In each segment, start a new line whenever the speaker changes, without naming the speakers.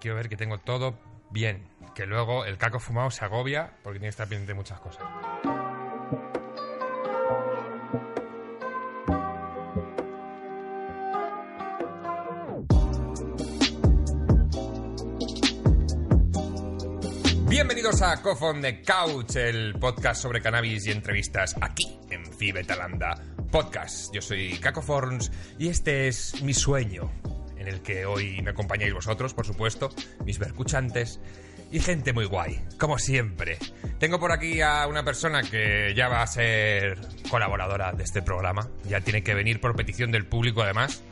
Quiero ver que tengo todo bien. Que luego el caco fumado se agobia porque tiene que estar pendiente de muchas cosas. Bienvenidos a Cough on the Couch, el podcast sobre cannabis y entrevistas aquí en Fibetalanda Podcast. Yo soy Caco Forns y este es mi sueño, en el que hoy me acompañáis vosotros, por supuesto, mis vercuchantes y gente muy guay, como siempre. Tengo por aquí a una persona que ya va a ser colaboradora de este programa, ya tiene que venir por petición del público además,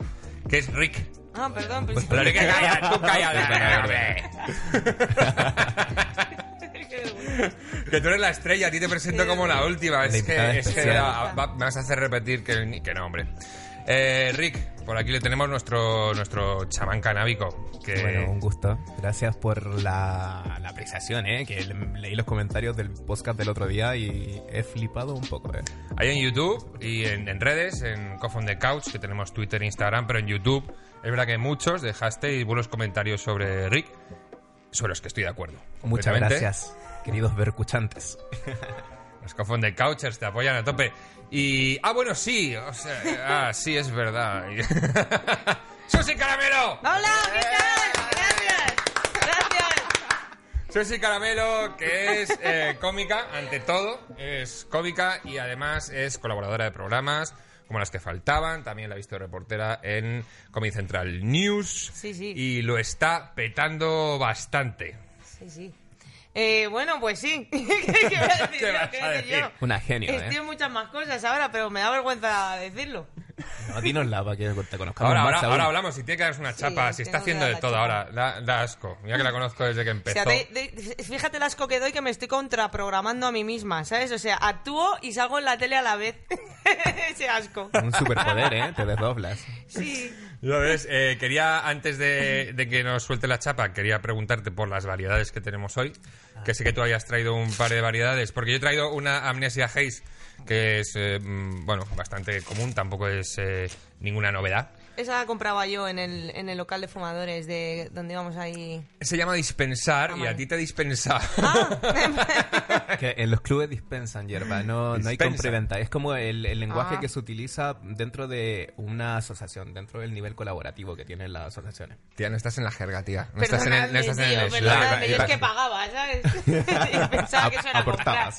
que es Rick.
Ah, perdón, pues
Pero Rick, calla, tú cállate, Que tú eres la estrella, a ti te presento como la última. Es que, es que ah, va- me vas a hacer repetir que, que no, hombre. Eh, Rick, por aquí le tenemos nuestro, nuestro chamán canábico. Que
Bueno, un gusto. Gracias por la, la apreciación, ¿eh? Que le- leí los comentarios del podcast del otro día y he flipado un poco, ¿eh?
hay en YouTube y en, en redes, en on the Couch, que tenemos Twitter e Instagram, pero en YouTube es verdad que muchos dejasteis buenos comentarios sobre Rick, sobre los que estoy de acuerdo.
Muchas gracias, queridos vercuchantes.
Los on the Couchers te apoyan a tope. Y. Ah, bueno, sí. O sea, ah, sí, es verdad. ¡Susi Caramelo!
¡Hola! ¿Qué tal? Gracias. Gracias.
Susi Caramelo, que es eh, cómica, ante todo, es cómica y además es colaboradora de programas como las que faltaban. También la he visto reportera en Comedy Central News.
Sí, sí.
Y lo está petando bastante.
Sí, sí. Eh, bueno, pues sí. ¿Qué, qué voy a decir
¿Qué
yo?
vas
¿Qué
a
decir
decir?
yo?
Una genio,
Estoy
¿eh?
en muchas más cosas ahora, pero me da vergüenza decirlo.
No, dinosla para que te conozcamos
Ahora, ahora, ahora hablamos, si tiene que darse una chapa, si está haciendo de todo
chapa.
ahora, da, da asco. Mira que la conozco desde que
O
empezó.
sea, de- de- fíjate el asco que doy que me estoy contraprogramando a mí misma, ¿sabes? O sea, actúo y salgo en la tele a la vez. Ese asco.
Un superpoder, ¿eh? Te desdoblas.
Sí.
Ya ves, eh, quería, antes de, de que nos suelte la chapa, quería preguntarte por las variedades que tenemos hoy. Que sé que tú hayas traído un par de variedades, porque yo he traído una Amnesia Haze, que es, eh, mm, bueno, bastante común, tampoco es eh, ninguna novedad.
Esa la compraba yo en el, en el local de fumadores de donde íbamos ahí.
Se llama dispensar
Ah,
y a ti te dispensa.
Que en los clubes dispensan hierba, no, no hay
Dispensa.
compra y venta. Es como el, el lenguaje
Ah.
que se utiliza dentro de una asociación, dentro del nivel colaborativo que tienen las asociaciones.
tía, no estás en la jerga, tía. No estás en el, no estás en el
yo es que pagaba, ¿sabes? y pensaba que eso era.
Aportabas.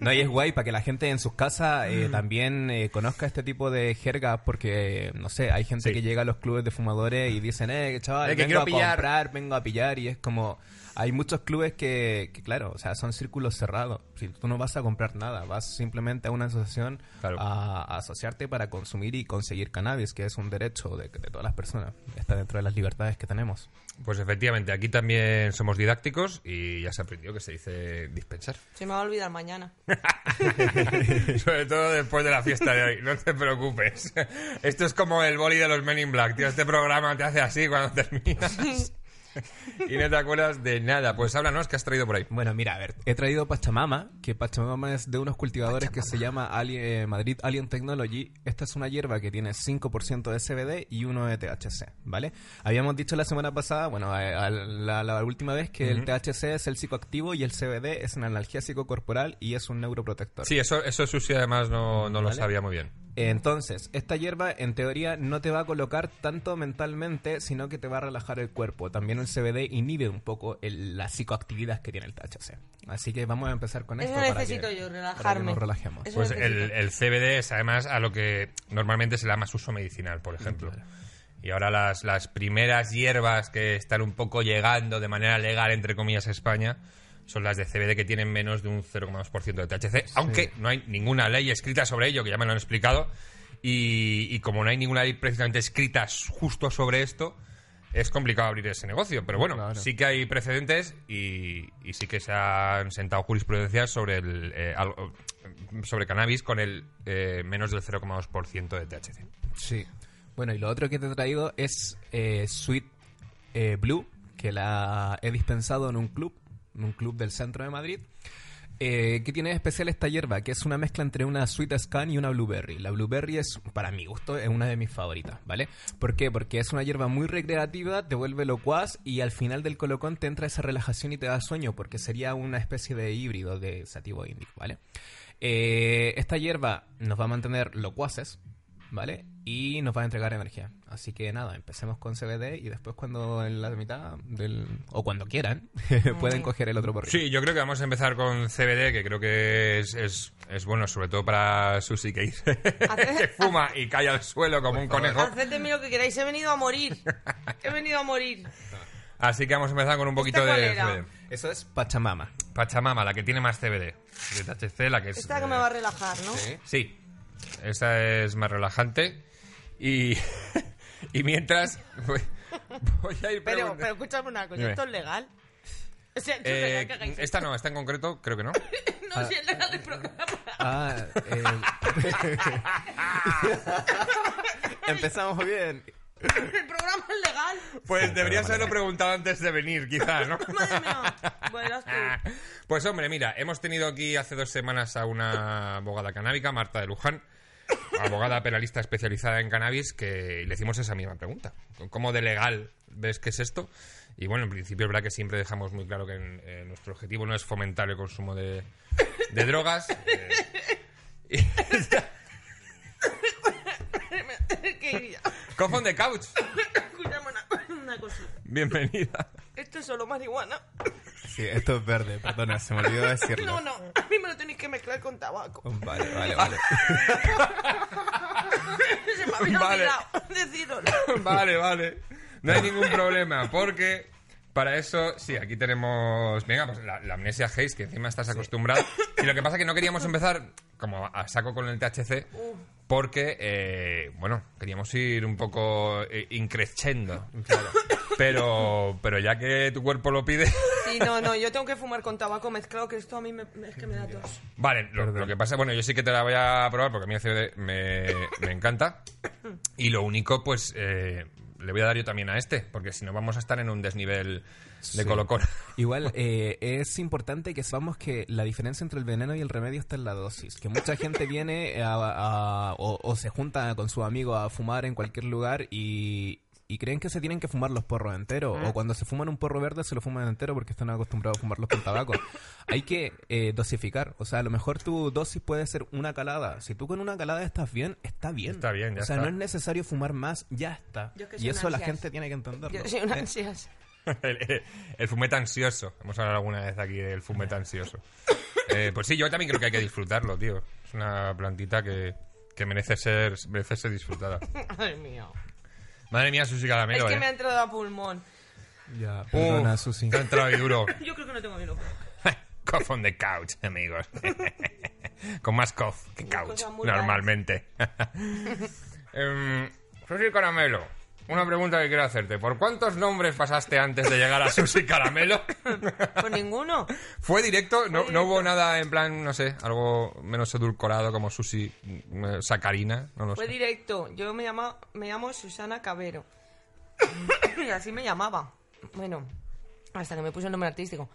No, y es guay para que la gente en sus casas eh, también eh, conozca este tipo de jergas porque, no sé, hay gente
Sí.
que llega a los clubes de fumadores y dicen, eh, chaval,
que
vengo a
pillar".
comprar, vengo a pillar y es como... Hay muchos clubes que, que, claro, o sea, son círculos cerrados. Si tú no vas a comprar nada, vas simplemente a una asociación
Claro.
a, a asociarte para consumir y conseguir cannabis, que es un derecho de, de todas las personas. Está dentro de las libertades que tenemos.
Pues efectivamente, aquí también somos didácticos y ya se aprendió que se dice dispensar.
Se me va a olvidar mañana.
Sobre todo después de la fiesta de hoy, no te preocupes. Esto es como el boli de los Men in Black, tío. Este programa te hace así cuando terminas. Y no te acuerdas de nada. Pues háblanos, ¿qué has traído por ahí?
Bueno, mira, a ver, he traído Pachamama, que Pachamama es de unos cultivadores que se llama Ali- eh, Madrid Alien Technology. Esta es una hierba que tiene 5% de CBD y 1 de THC, ¿vale? Habíamos dicho la semana pasada, bueno, a la, la última vez que el THC es el psicoactivo y el CBD es un analgésico corporal y es un neuroprotector.
Sí, eso, eso Susi además no, no lo sabía muy bien.
Entonces, esta hierba en teoría no te va a colocar tanto mentalmente, sino que te va a relajar el cuerpo. También el CBD inhibe un poco el- la psicoactividad que tiene el THC. Así que vamos a empezar con
Eso
esto. para
necesito
que-
yo,
Para que
relajarme.
nos relajemos.
Eso
Pues el CBD es además a lo que normalmente se le da más uso medicinal, por ejemplo. Y ahora las, las primeras hierbas que están un poco llegando de manera legal, entre comillas, a España, son las de CBD que tienen menos de un 0,2% de THC, aunque no hay ninguna ley escrita sobre ello, que ya me lo han explicado, y, y como no hay ninguna ley precisamente escrita justo sobre esto, es complicado abrir ese negocio. Pero bueno,
Claro.
sí que hay precedentes y, y sí que se han sentado jurisprudencias sobre el eh, algo- sobre cannabis con el eh, menos del 0,2% de THC.
Sí. Bueno, y lo otro que te he traído es eh, Sweet eh, Blue, que la he dispensado en un club, en un club del centro de Madrid. Eh, ¿Qué tiene de especial esta hierba? Que es una mezcla entre una Sweet Scan y una Blueberry. La Blueberry es, para mi gusto, es una de mis favoritas, ¿vale? ¿Por qué? Porque es una hierba muy recreativa, te vuelve locuaz y al final del colocón te entra esa relajación y te da sueño, porque sería una especie de híbrido de sativo índico, ¿vale? Eh, esta hierba nos va a mantener locuaces, ¿vale? Y nos va a entregar energía. Así que nada, empecemos con CBD y después cuando en la mitad del... o cuando quieran, pueden coger el otro porrito.
Sí, yo creo que vamos a empezar con CBD, que creo que es, es, es bueno, sobre todo para Susi, que, que fuma y cae al suelo como un conejo.
Haced de mí lo que queráis, he venido a morir. He venido a morir.
Así que vamos a empezar con un poquito
¿Esta cuál
de
era?
CBD.
Eso es Pachamama.
Pachamama, la que tiene más CBD. De THC, la que es...
Esta que
eh,
me va a relajar, ¿no?
Sí, esa es más relajante. Y, y mientras voy, voy a ir
Pero, pero escúchame una cosa,
Dime.
¿esto es legal? O sea, ¿esto es
Eh,
legal que hagáis
esta no, esta en concreto creo que no.
No, si es legal el programa.
Ah, eh, Empezamos bien.
El programa es legal.
Pues deberías haberlo preguntado antes de venir, quizás, ¿no?
Madre mía. Bueno, eras tú.
Pues hombre, mira, hemos tenido aquí hace dos semanas a una abogada canábica, Marta de Luján, abogada penalista especializada en cannabis, que le hicimos esa misma pregunta. ¿Cómo de legal ves que es esto? Y bueno, en principio es verdad que siempre dejamos muy claro que en- eh, nuestro objetivo no es fomentar el consumo de, de drogas. eh, y- on the couch.
Escúchame una, una cosita.
Bienvenida.
Esto es solo marihuana.
Sí, esto es verde, perdona, se me olvidó decirlo.
No, no. A mí me lo tenéis que mezclar con tabaco.
Vale, vale, vale.
Se me había
Vale.
olvidado decirlo.
Vale, vale. No hay ningún problema, porque para eso, sí, aquí tenemos. Venga, pues la, la amnesia Haze, que encima estás acostumbrado. Y lo que pasa es que no queríamos empezar como a saco con el THC, porque, eh, bueno, queríamos ir un poco eh, increciendo. Pero, pero ya que tu cuerpo lo pide.
Sí, no, no. Yo tengo que fumar con tabaco mezclado, que esto a mí me, es que me da tos.
Vale, lo, lo que pasa, bueno, yo sí que te la voy a probar porque a mí el CBD me, me encanta. Y lo único, pues, eh, le voy a dar yo también a este, porque si no vamos a estar en un desnivel de
Sí.
colocón.
Igual eh, es importante que sepamos que la diferencia entre el veneno y el remedio está en la dosis. Que mucha gente viene a- a- o, o se junta con su amigo a fumar en cualquier lugar y, y creen que se tienen que fumar los porros enteros. O cuando se fuman un porro verde se lo fuman entero porque están acostumbrados a fumarlos con tabaco. Hay que eh, dosificar. O sea, a lo mejor tu dosis puede ser una calada. Si tú con una calada estás bien, está bien.
Está bien, ya
O sea,
está.
no es necesario fumar más, ya está.
Yo que soy
Y
un
eso la
ansias.
gente tiene que entenderlo.
Yo soy una
Eh,
ansias.
el, el fumete ansioso. Hemos hablado alguna vez aquí del fumete ansioso. Eh, pues sí, yo también creo que hay que disfrutarlo, tío. Es una plantita que, que merece, ser, merece ser disfrutada.
Madre mía.
Madre mía, Susi
Es
Caramelo,
que
eh.
me ha entrado a pulmón.
Ya,
Uh,
perdona, Susi.
te ha entrado ahí duro.
Yo creo que no tengo vino.
cough on the couch, amigos. Con más cough que couch, normalmente. Em, Susi Caramelo, una pregunta que quiero hacerte. ¿Por cuántos nombres pasaste antes de llegar a Susi Caramelo?
Pues ninguno.
¿Fue directo? ¿No, no hubo nada en plan, no sé, algo menos edulcorado como Susi mm, Sacarina? No lo
Fue
sé.
directo. Yo me llamo, me llamo Susana Cabero. y así me llamaba. Bueno, hasta que me puse el nombre artístico.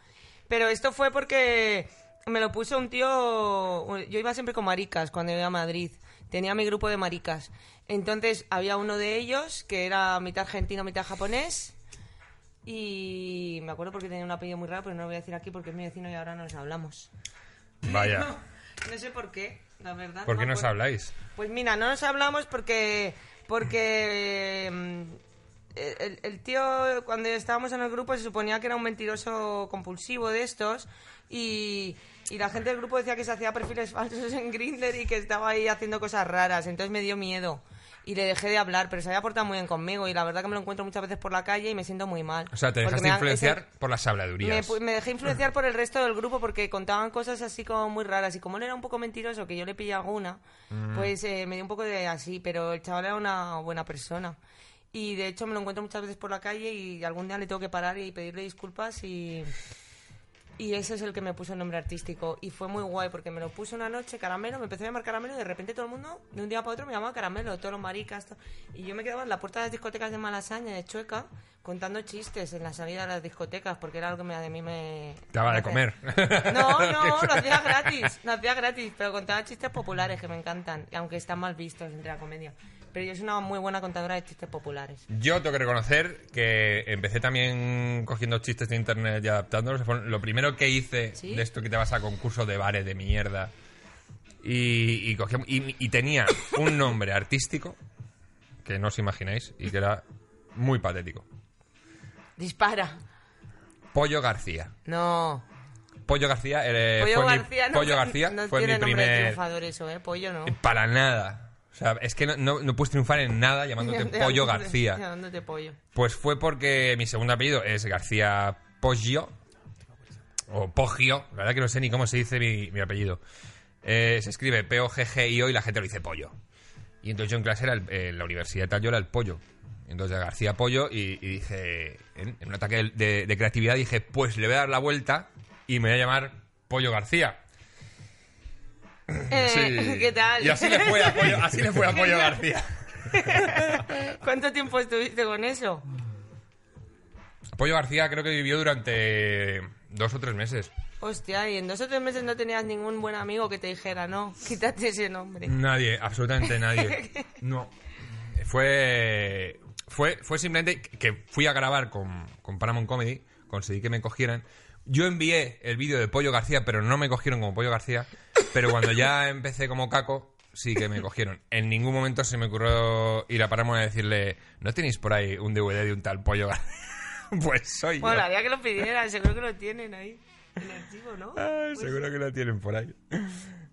Pero esto fue porque me lo puso un tío... Yo iba siempre con maricas cuando iba a Madrid. Tenía mi grupo de maricas. Entonces había uno de ellos que era mitad argentino, mitad japonés. Y me acuerdo porque tenía un apellido muy raro, pero no lo voy a decir aquí porque es mi vecino y ahora nos hablamos.
Vaya.
No sé por qué, la verdad.
¿Por
no
qué nos habláis?
Pues mira, no nos hablamos porque porque mm, el, el tío cuando estábamos en el grupo se suponía que era un mentiroso compulsivo de estos y, y la gente del grupo decía que se hacía perfiles falsos en Grindr y que estaba ahí haciendo cosas raras, entonces me dio miedo y le dejé de hablar, pero se había portado muy bien conmigo y la verdad que me lo encuentro muchas veces por la calle y me siento muy mal.
O sea, te dejaste
me
influenciar
ese-
por las
me,
habladurías.
pu- me dejé influenciar por el resto del grupo porque contaban cosas así como muy raras. Y como él era un poco mentiroso, que yo le pillé alguna,
Mm.
pues eh, me dio un poco de así. Pero el chaval era una buena persona. Y de hecho me lo encuentro muchas veces por la calle y algún día le tengo que parar y pedirle disculpas y... Y ese es el que me puso el nombre artístico. Y fue muy guay porque me lo puso una noche, Caramelo, me empezó a llamar Caramelo y de repente todo el mundo, de un día para otro, me llamaba Caramelo, todos los maricas. to- Y yo me quedaba en la puerta de las discotecas de Malasaña, de Chueca, contando chistes en la salida de las discotecas porque era algo que me, a mí me...
Te daba de comer.
No, no, lo hacía gratis, lo hacía gratis, pero contaba chistes populares que me encantan, aunque están mal vistos entre la comedia. Pero yo soy una muy buena contadora de chistes populares.
Yo tengo que reconocer que empecé también cogiendo chistes de internet y adaptándolos. Lo primero que hice
¿Sí?
de esto que te vas a concurso de bares de mierda. Y, y, cogí- y- y tenía un nombre artístico que no os imagináis y que era muy patético.
Dispara.
Pollo García.
No.
Pollo García, eh,
Pollo
fue mi-
García no,
Pollo García
no
fue
tiene
mi
nombre de
primer...
triunfador eso, ¿eh? Pollo no.
Para nada. O sea, es que no, no, no puedes triunfar en nada llamándote Pollo García.
Llamándote pollo.
Pues fue porque mi segundo apellido es García Poggio. O Poggio. La verdad que no sé ni cómo se dice mi, mi apellido. Eh, se escribe P-O-G-G-I-O y la gente lo dice pollo. Y entonces yo en clase era el- en la universidad tal, yo era el pollo. Entonces García Pollo y, y dije, en, en un ataque de, de- de creatividad, dije, pues le voy a dar la vuelta y me voy a llamar Pollo García.
Eh,
Sí.
¿Qué tal?
Y así le fue a Pollo, así le fue a Pollo García.
¿Cuánto tiempo estuviste con eso?
Pollo García creo que vivió durante dos o tres meses.
Hostia, y en dos o tres meses no tenías ningún buen amigo que te dijera, no, quítate ese nombre.
Nadie, absolutamente nadie. No. Fue. Fue, fue simplemente que fui a grabar con, con Paramount Comedy, conseguí que me cogieran. Yo envié el vídeo de Pollo García, pero no me cogieron como Pollo García. Pero cuando ya empecé como Caco, sí que me cogieron. En ningún momento se me ocurrió ir a Paramount a decirle: ¿No tenéis por ahí un DVD de un tal Pollo García? pues soy
Bueno,
yo.
haría que lo pidieran, seguro que lo tienen ahí. En el archivo, ¿no?
Ay, seguro que lo tienen por ahí.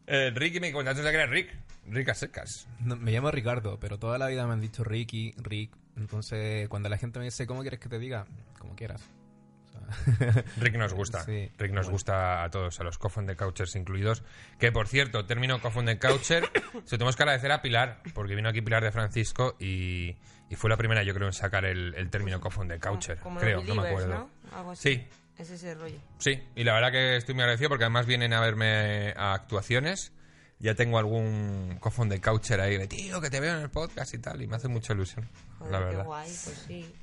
Eh, Ricky me contaste que era Rick. Rick a secas.
No, me llamo Ricardo, pero toda la vida me han dicho Ricky, Rick. Entonces, cuando la gente me dice, ¿cómo quieres que te diga? Como quieras.
Rick nos gusta.
Sí.
Rick nos gusta a todos, a los Coffin de Couchers incluidos. Que por cierto, término Coffin de Coucher, se tenemos que agradecer a Pilar, porque vino aquí Pilar de Francisco y, y fue la primera, yo creo, en sacar el, el término Coffin de Coucher.
Como
creo, no me acuerdo.
¿no? Algo así.
Sí,
Es ese rollo.
sí. Y la verdad que estoy muy agradecido porque además vienen a verme a actuaciones. Ya tengo algún Coffin de Coucher ahí de tío, que te veo en el podcast y tal, y me hace mucha ilusión.
Joder,
la
qué
verdad.
guay, pues sí.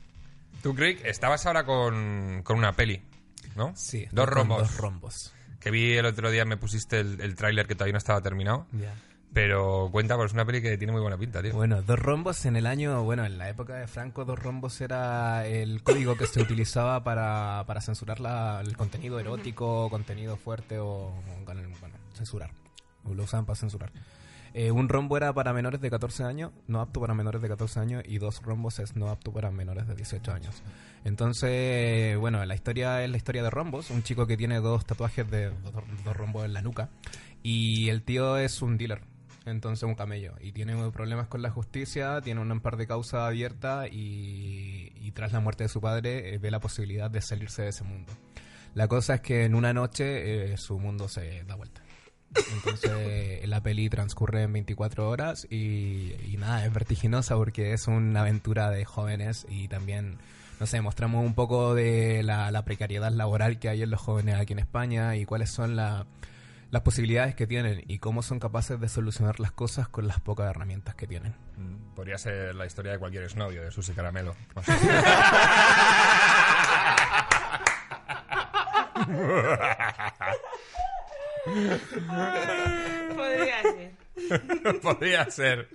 Tú, Rick, estabas ahora con, con una peli, ¿no?
sí.
Dos rombos.
Dos rombos.
Que vi el otro día, me pusiste el, el tráiler que todavía no estaba terminado.
Ya.
Pero cuenta, pues es una peli que tiene muy buena pinta, tío.
Bueno, dos rombos en el año, bueno, en la época de Franco, dos rombos era el código que se utilizaba para, para censurar la- el contenido erótico, contenido fuerte o, el- bueno, censurar. O Lo usaban para censurar. Eh, un rombo era para menores de 14 años, no apto para menores de 14 años, y dos rombos es no apto para menores de 18 años. Entonces, bueno, la historia es la historia de rombos, un chico que tiene dos tatuajes de dos, rombos en la nuca, y el tío es un dealer, entonces un camello, y tiene problemas con la justicia, tiene un par de causas abiertas, y, y tras la muerte de su padre eh, ve la posibilidad de salirse de ese mundo. La cosa es que en una noche eh, su mundo se da vuelta. Entonces la peli transcurre en 24 horas y, y nada, es vertiginosa porque es una aventura de jóvenes y también, no sé, mostramos un poco de la, la precariedad laboral que hay en los jóvenes aquí en España y cuáles son la- las posibilidades que tienen y cómo son capaces de solucionar las cosas con las pocas herramientas que tienen.
Mm, Podría ser la historia de cualquier exnovio de Susi Caramelo.
Podría ser.
Podría ser.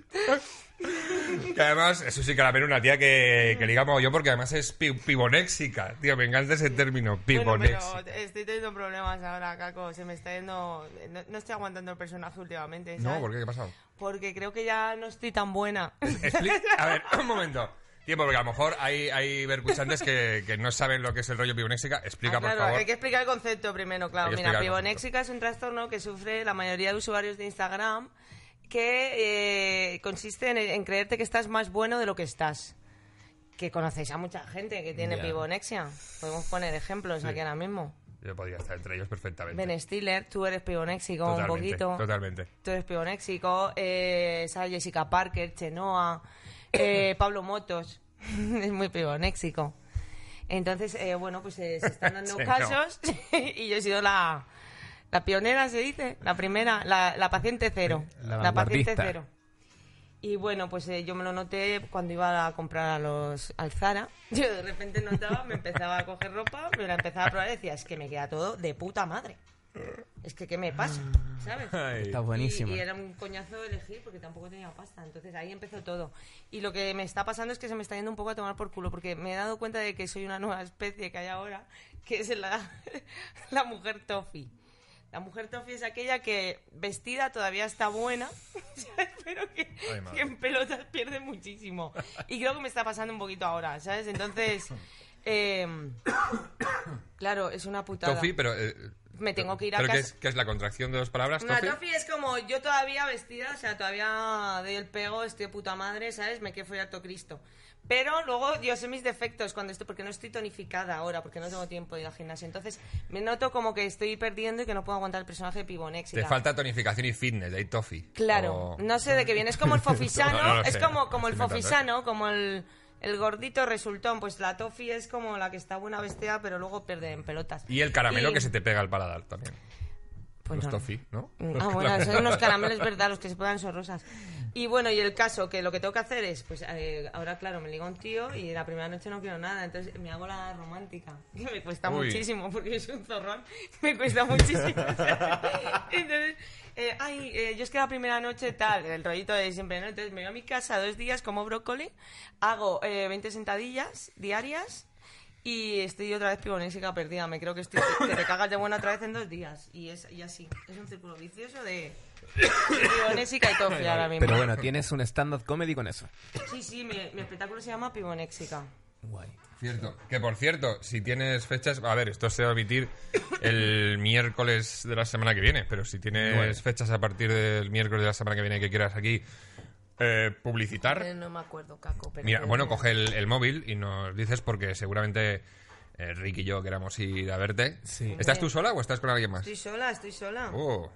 Que además, Susi Caramelo, una tía que, que liga yo porque además es pi- pibonéxica. Tío, me encanta ese término,
Bueno,
pibonéxica.
pero estoy teniendo problemas ahora, Caco. Se me está yendo. No, no estoy aguantando el personaje últimamente.
no. ¿por qué? ¿Qué ha pasado?
Porque creo que ya no estoy tan buena.
Expli- A ver, un momento. Tiempo, porque a lo mejor hay, hay vercuchantes que, que no saben lo que es el rollo pibonéxica. Explica,
Ah, claro,
por favor.
hay que explicar el concepto primero, claro. Mira, pibonéxica es un trastorno que sufre la mayoría de usuarios de Instagram que eh, consiste en, en creerte que estás más bueno de lo que estás. Que conocéis a mucha gente que tiene
Ya.
pibonexia. Podemos poner ejemplos aquí ahora mismo.
Yo podría estar entre ellos perfectamente.
Ben Stiller, tú eres pibonéxico un
Totalmente,
poquito.
Totalmente.
Tú eres pibonéxico. Eh, Jessica Parker, Chenoa, eh, Pablo Motos. es muy pibonéxico. Entonces, eh, bueno, pues eh, se están dando
Sí, no.
casos y yo he sido la, la pionera, se dice, la primera, la, la paciente cero.
La
La, paciente cero. Y bueno, pues eh, yo me lo noté cuando iba a comprar a los, al Zara. Yo de repente notaba, me empezaba a coger ropa, me la empezaba a probar y decía, es que me queda todo de puta madre. Es que, ¿qué me pasa? ¿Sabes?
Ay.
Está buenísimo.
Y, y era un coñazo elegir porque tampoco tenía pasta. Entonces ahí empezó todo. Y lo que me está pasando es que se me está yendo un poco a tomar por culo porque me he dado cuenta de que soy una nueva especie que hay ahora, que es la, la mujer toffee. La mujer toffee es aquella que vestida todavía está buena, ¿sabes? pero que,
Ay, madre.
que en pelotas pierde muchísimo. Y creo que me está pasando un poquito ahora, ¿sabes? Entonces, em, claro, es una putada.
Tofi, pero... eh,
Me tengo que ir a
¿pero qué
casa.
es, qué es la contracción de dos palabras,
Una
Tofi?
tofi es como yo todavía vestida, o sea, todavía doy el pego, estoy de puta madre, ¿sabes? Me quiero follar todo Cristo. Pero luego yo sé mis defectos cuando estoy, porque no estoy tonificada ahora, porque no tengo tiempo de ir al gimnasio. Entonces me noto como que estoy perdiendo y que no puedo aguantar el personaje de Pibonex.
Te falta tonificación y fitness, de ahí Tofi.
Claro,
O-
no sé de qué viene. Es como el fofisano,
No, no lo
es
sé,
como, como el
¿eh?
fofisano, como el, el gordito resultón. Pues la tofi es como la que está buena vestida, pero luego pierde en pelotas.
Y el caramelo
Y-
que se te pega al paladar también.
Pues
Los
no.
Tofi, ¿no?
Ah, bueno, son unos caramelos, verdad, los que se ponen son rosas. Y bueno, y el caso, que lo que tengo que hacer es, pues eh, ahora claro, me ligo a un tío y la primera noche no quiero nada, entonces me hago la romántica, que me cuesta
Uy.
muchísimo, porque es un zorrón, me cuesta muchísimo. entonces, eh, ay, eh, yo es que la primera noche tal, el rollito de siempre, ¿no? Entonces me voy a mi casa dos días como brócoli, hago eh, 20 sentadillas diarias y estoy otra vez pibonésica perdida. Me creo que, estoy, que te cagas de buena otra vez en dos días. Y es y así. Es un círculo vicioso de pibonésica y tofi ahora mismo.
Pero bueno, tienes un stand-up comedy con eso.
Sí, sí, mi, mi espectáculo se llama pibonéxica.
Guay.
Cierto. Que por cierto, si tienes fechas, a ver, esto se va a emitir el miércoles de la semana que viene, pero si tienes fechas a partir del miércoles de la semana que viene que quieras aquí eh, publicitar,
Eh, no me acuerdo, Caco. Pero
mira, bueno, coge el, el móvil y nos dices porque seguramente eh, Rick y yo queramos ir a verte.
Sí.
¿Estás tú sola o estás con alguien más?
Estoy sola, estoy sola.
Oh,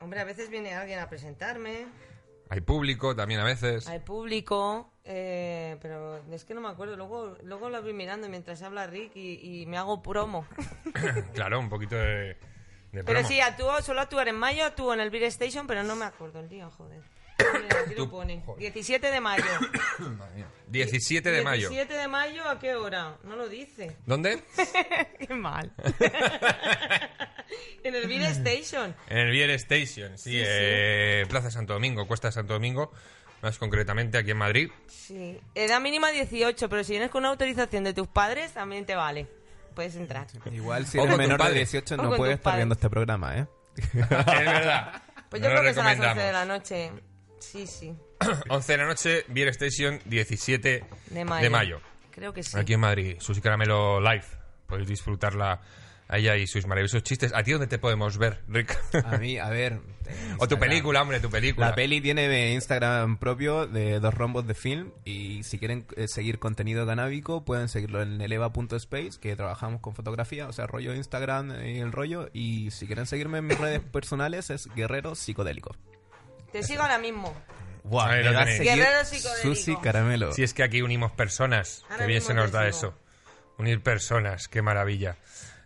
Hombre, a veces viene alguien a presentarme.
hay público también a veces.
Hay público, eh, pero es que no me acuerdo. Luego, luego lo voy mirando mientras habla Rick y, y me hago promo.
claro, un poquito de, de
Pero
promo.
sí, actúo, solo actuar en mayo, actúo en el Beer Station, pero no me acuerdo el día, joder. Mira, aquí lo
Tú-
pone.
joder.
17 de mayo.
Madre mía. 17 de mayo.
17 de mayo, ¿a qué hora? No lo dice.
¿Dónde?
Qué mal. en el Beer Station.
En el Bier Station, sí,
Sí, sí.
eh, Plaza Santo Domingo, Cuesta Santo Domingo, más concretamente aquí en Madrid.
Sí. Edad mínima 18, pero si vienes con una autorización de tus padres, también te vale. Puedes entrar.
Igual si eres menor de
padre.
18
O
no puedes estar viendo este programa, ¿eh?
es verdad.
Pues yo
No
creo
lo
que son las 11
recomendamos.
de la noche. Sí, sí.
11 de la noche, Bier Station, 17
De mayo.
de mayo.
Creo que sí.
Aquí en Madrid, Susi Caramelo Live. Podéis disfrutarla a ella y sus maravillosos chistes. ¿A ti dónde te podemos ver, Rick?
A mí, a ver...
o tu película, hombre, tu película.
La peli tiene Instagram propio de dos rombos de film y si quieren eh, seguir contenido canábico pueden seguirlo en eleva.space que trabajamos con fotografía, o sea, rollo Instagram y el rollo y si quieren seguirme en mis redes personales es Guerrero Psicodélico.
Te sigo ahora mismo.
Guau,
Ahí
me
lo
va a
tenéis.
seguir
Guerrero Psicodélico.
Susi Caramelo.
Si es que aquí unimos personas,
Ahora
que bien se nos
te
da
sigo.
eso. Unir personas, qué maravilla.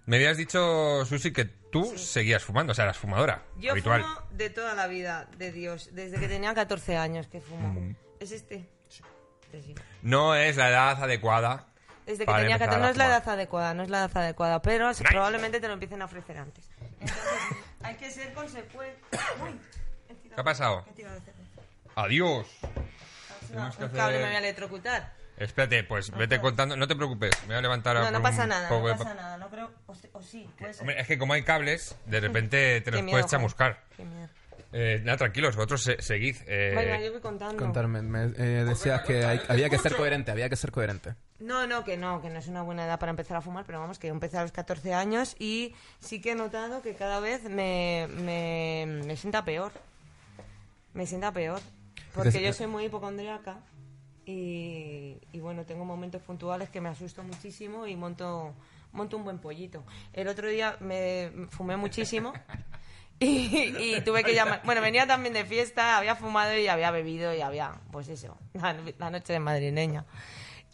Me habías dicho, Susi, que tú seguías fumando, o sea, eras fumadora
Yo
habitual.
fumo de toda la vida, de Dios. Desde que tenía 14 años que fumo. ¿Es este? Este sí.
No es la edad adecuada.
Desde que
para
tenía
empezar
14
a
no es la
fumar.
edad adecuada, no es la edad adecuada, pero probablemente te lo empiecen a ofrecer antes. Entonces, hay que ser consecuente. Uy,
¿Qué ha pasado? Adiós. Tenemos que
cable me voy a electrocutar.
Espérate, pues vete contando. No te preocupes, me voy a levantar a
No, no
un
pasa nada, no
de
pasa
pa-
nada. No creo. O, sí- o sí, puede ser.
Hombre, es que como hay cables, de repente te los
miedo,
puedes chamuscar.
Qué miedo.
Eh, nada, tranquilos, vosotros se- seguid. eh,
Venga, yo voy contando.
Contarme, me, eh, decías que hay- había que ser coherente, había que ser coherente.
No, no, que no, que no es una buena edad para empezar a fumar, pero vamos, que yo empecé a los 14 años y sí que he notado que cada vez me, me, me sienta peor. Me sienta peor. Porque yo
eh,
soy muy hipocondríaca y, y bueno, tengo momentos puntuales que me asusto muchísimo y monto, monto un buen pollito. El otro día me fumé muchísimo Y, y tuve que llamar. Bueno, venía también de fiesta, había fumado y había bebido y había, pues eso, la, la noche de madrileña.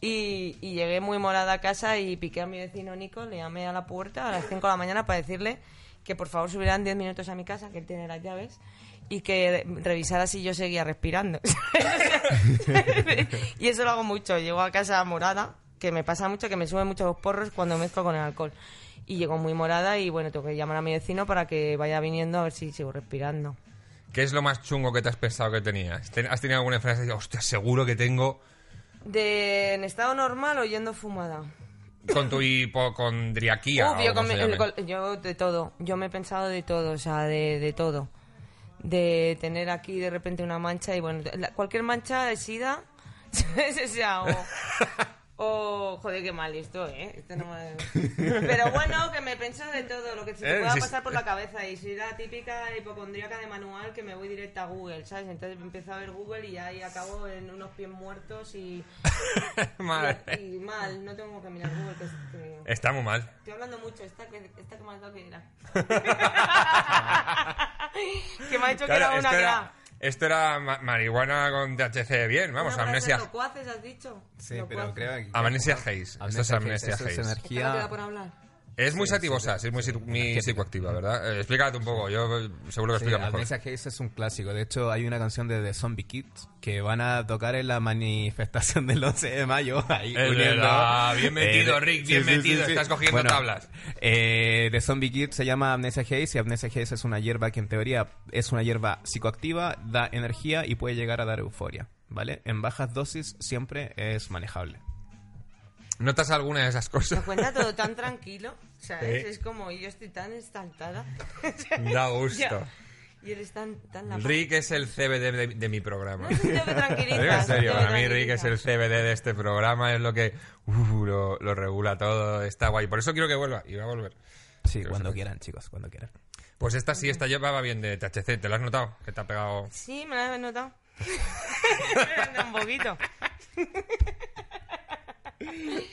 Y, y llegué muy morada a casa y piqué a mi vecino Nico, le llamé a la puerta a las 5 de la mañana para decirle que por favor subieran 10 minutos a mi casa, que él tiene las llaves, y que revisara si yo seguía respirando. y eso lo hago mucho. Llego a casa morada, que me pasa mucho, que me suben mucho los porros cuando mezclo con el alcohol. Y llego muy morada y bueno, tengo que llamar a mi vecino para que vaya viniendo a ver si sigo respirando.
¿Qué es lo más chungo que te has pensado que tenías? ¿Ten- ¿Has tenido alguna frase de, hostia, seguro que tengo
De en estado normal o yendo fumada.
con tu hipocondriaquía?
Uf, yo,
o como
con mi- el yo de todo. Yo me he pensado de todo, o sea, de, de todo. De tener aquí de repente una mancha y bueno, la- cualquier mancha es sida. o sea, o, o- joder, qué mal esto, ¿eh? Esto no me- Pero bueno, que me pensado de todo, lo que se te
Eh,
pueda pasar por la cabeza. Y soy la típica hipocondríaca de manual que me voy directa a Google, ¿sabes? Entonces empiezo a ver Google y ahí acabo en unos pies muertos y,
Madre.
y, y mal. No tengo que mirar Google, que, es- que-
Está muy mal.
Estoy hablando mucho, esta que, esta que has dado que era. que me ha dicho que
Claro,
era una que
era, esto era ma- marihuana con THC bien, vamos,
frase
amnesia.
locuaces, has dicho.
Sí,
Locuaces.
pero creo que...
Amnesia Haze. Esto es amnesia
Eso es
Haze.
Esta no
energía...
queda por hablar.
Es muy sativosa, sí, es muy, muy psicoactiva, ¿verdad? Eh, explícate un poco, yo eh, seguro que
Sí,
explica mejor.
Amnesia Haze es un clásico. De hecho, hay una canción de The Zombie Kids que van a tocar en la manifestación del 11 de mayo. Ahí,
Es
uniendo-
verdad. Bien metido,
de-
Rick, bien metido. Estás cogiendo tablas.
Eh, The Zombie Kids se llama Amnesia Haze y Amnesia Haze es una hierba que en teoría es una hierba psicoactiva, da energía y puede llegar a dar euforia. ¿Vale? En bajas dosis siempre es manejable.
¿Notas alguna de esas cosas?
cuenta todo tan tranquilo. ¿Sabes?
Sí.
Es como yo estoy tan estantada.
Da gusto.
y eres tan, tan la
Rick es el CBD de, de mi programa.
No,
en serio, para mí Rick es el. CBD de este programa, es lo que uh, lo, lo regula todo, está guay. Por eso quiero que vuelva, y va a volver.
Sí,
Pero
cuando quieran, chicos, cuando quieran.
Pues esta sí, esta llevaba bien de THC, ¿te lo has notado? Que te ha pegado...
Sí, me lo he notado. un poquito.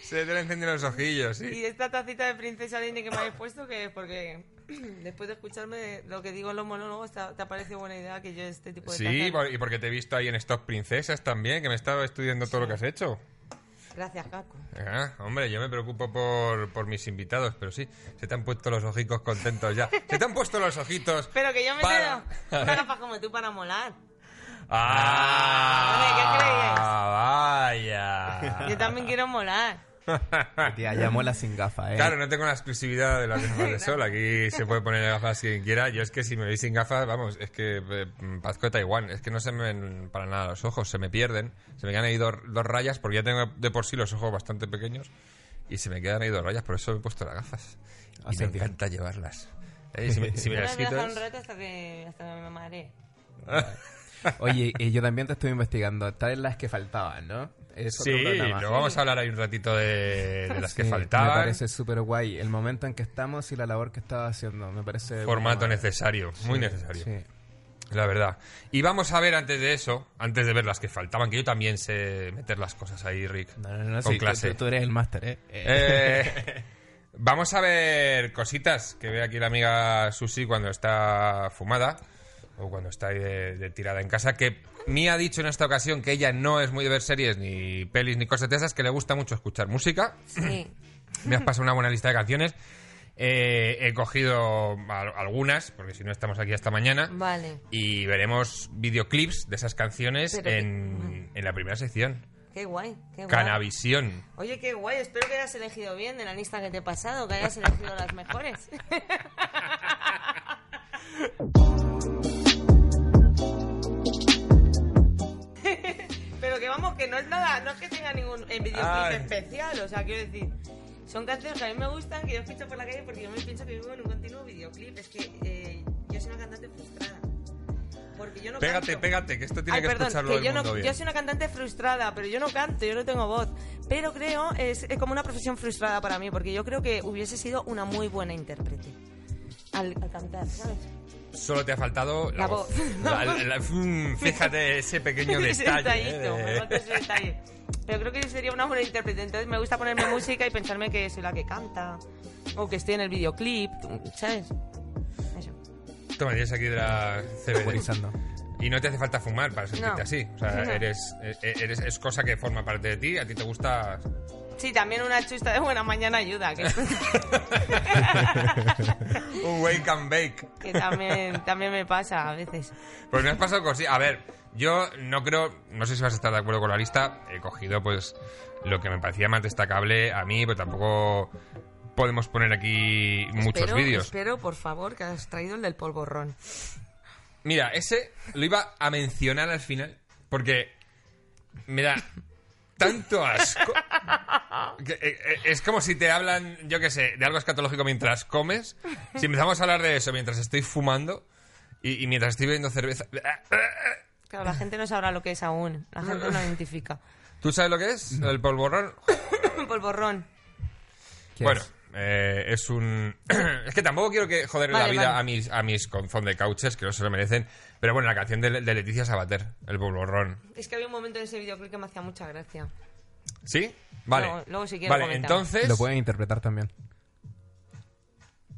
Se te le encendieron los ojillos, sí.
Y esta tacita de princesa Disney que me habéis puesto, que es porque después de escucharme lo que digo en los monólogos, te ha, te ha parecido buena idea que yo este tipo de
Sí,
tazas-
y porque te he visto ahí en Stop Princesas también, que me estaba estudiando todo lo que has hecho.
Gracias, Caco.
Ah, hombre, yo me preocupo por, por mis invitados, pero sí, se te han puesto los ojicos contentos ya. Se te han puesto los ojitos.
Pero que yo me
para-
tengo una gafas como tú para molar.
¡Ah! ¡Vaya!
Yo también quiero molar.
Tía, ya mola sin gafas, ¿eh?
Claro, no tengo la exclusividad de las gafas de sol. Aquí se puede poner gafas quien quiera. Yo es que si me veis sin gafas, vamos, es que eh, parezco de Taiwán. Es que no se me ven para nada los ojos, se me pierden. Se me quedan ahí dos, dos rayas, porque ya tengo de por sí los ojos bastante pequeños. Y se me quedan ahí dos rayas, por eso me he puesto las gafas. Y me encanta llevarlas. Eh, Si me, si me
Yo
las quitas...
un rato hasta que, hasta que me mareé.
Oye, y yo también te estuve investigando. Tal las que faltaban, ¿no? Es otro
Sí, luego vamos a hablar ahí un ratito de, de las que faltaban.
Me parece súper guay. El momento en que estamos y la labor que estaba haciendo. Me parece.
Formato necesario, muy necesario.
Sí.
La verdad. Y vamos a ver antes de eso, antes de ver las que faltaban, que yo también sé meter las cosas ahí, Rick.
No, no, no,
con
sí, tú-
clase.
Tú, tú eres el máster, ¿eh?
Eh, vamos a ver cositas que ve aquí la amiga Susi cuando está fumada o cuando está ahí de, de tirada en casa, que me ha dicho en esta ocasión que ella no es muy de ver series ni pelis ni cosas de esas, que le gusta mucho escuchar música.
Sí.
Me has pasado una buena lista de canciones. Eh, he cogido al- algunas, porque si no estamos aquí hasta mañana.
Vale.
Y veremos videoclips de esas canciones
que-
en, en la primera sección.
Qué guay, qué guay.
Canavisión.
Oye, qué guay. Espero que hayas elegido bien de la lista que te he pasado, que hayas elegido las mejores. Vamos, que no es nada, no es que tenga ningún videoclip
Ay.
especial, o sea, quiero decir, son canciones que a mí me gustan, que yo escucho por la calle porque yo me pienso que vivo en un continuo videoclip. Es que eh, yo soy una cantante frustrada. Porque yo no
Pégate,
canto.
pégate, que esto tiene
Ay,
que
perdón,
escucharlo
que
el
yo,
mundo
no,
bien.
yo soy una cantante frustrada, pero yo no canto, yo no tengo voz. Pero creo, es, es como una profesión frustrada para mí, porque yo creo que hubiese sido una muy buena intérprete al, al cantar, ¿sabes?
Solo te ha faltado la,
La
voz. La- la- mm, fíjate ese pequeño
Ese
detalle.
detallito,
eh,
me
de-
falta ese detalle. Pero creo que sería una buena intérprete. Entonces me gusta ponerme música y pensarme que soy la que canta. O que estoy en el videoclip, ¿sabes? Eso.
Toma, tienes aquí de la CBD. Y no te hace falta fumar para sentirte
No.
así. O sea, eres, eh, eres, es cosa que forma parte de ti. A ti te gusta.
Sí, también una chusta de buena mañana ayuda, que,
Un wake and bake.
que también, también me pasa a veces.
Pues me has pasado cosas. A ver, yo no creo. No sé si vas a estar de acuerdo con la lista. He cogido, pues, lo que me parecía más destacable a mí, pero tampoco podemos poner aquí muchos vídeos.
Espero, por favor, que has traído el del polvorrón.
Mira, ese lo iba a mencionar al final porque me da tanto asco. que, eh, eh, es como si te hablan, yo qué sé, de algo escatológico mientras comes. Si empezamos a hablar de eso mientras estoy fumando y, y mientras estoy bebiendo cerveza.
Claro, la gente no sabrá lo que es aún. La gente no identifica.
¿Tú sabes lo que es? El polvorón.
polvorrón.
¿Qué
Bueno,
es?
Eh, es un... es que tampoco quiero que joder la
Vale,
vida
vale.
a mis a mis confón de couches, que no se lo merecen. Pero bueno, la canción de, de Leticia Sabater, el polvorón.
Es que había un momento en ese videoclip que me hacía mucha gracia.
¿Sí? Vale.
Luego- luego si quieres
Vale,
comentamos.
entonces...
Lo pueden interpretar también.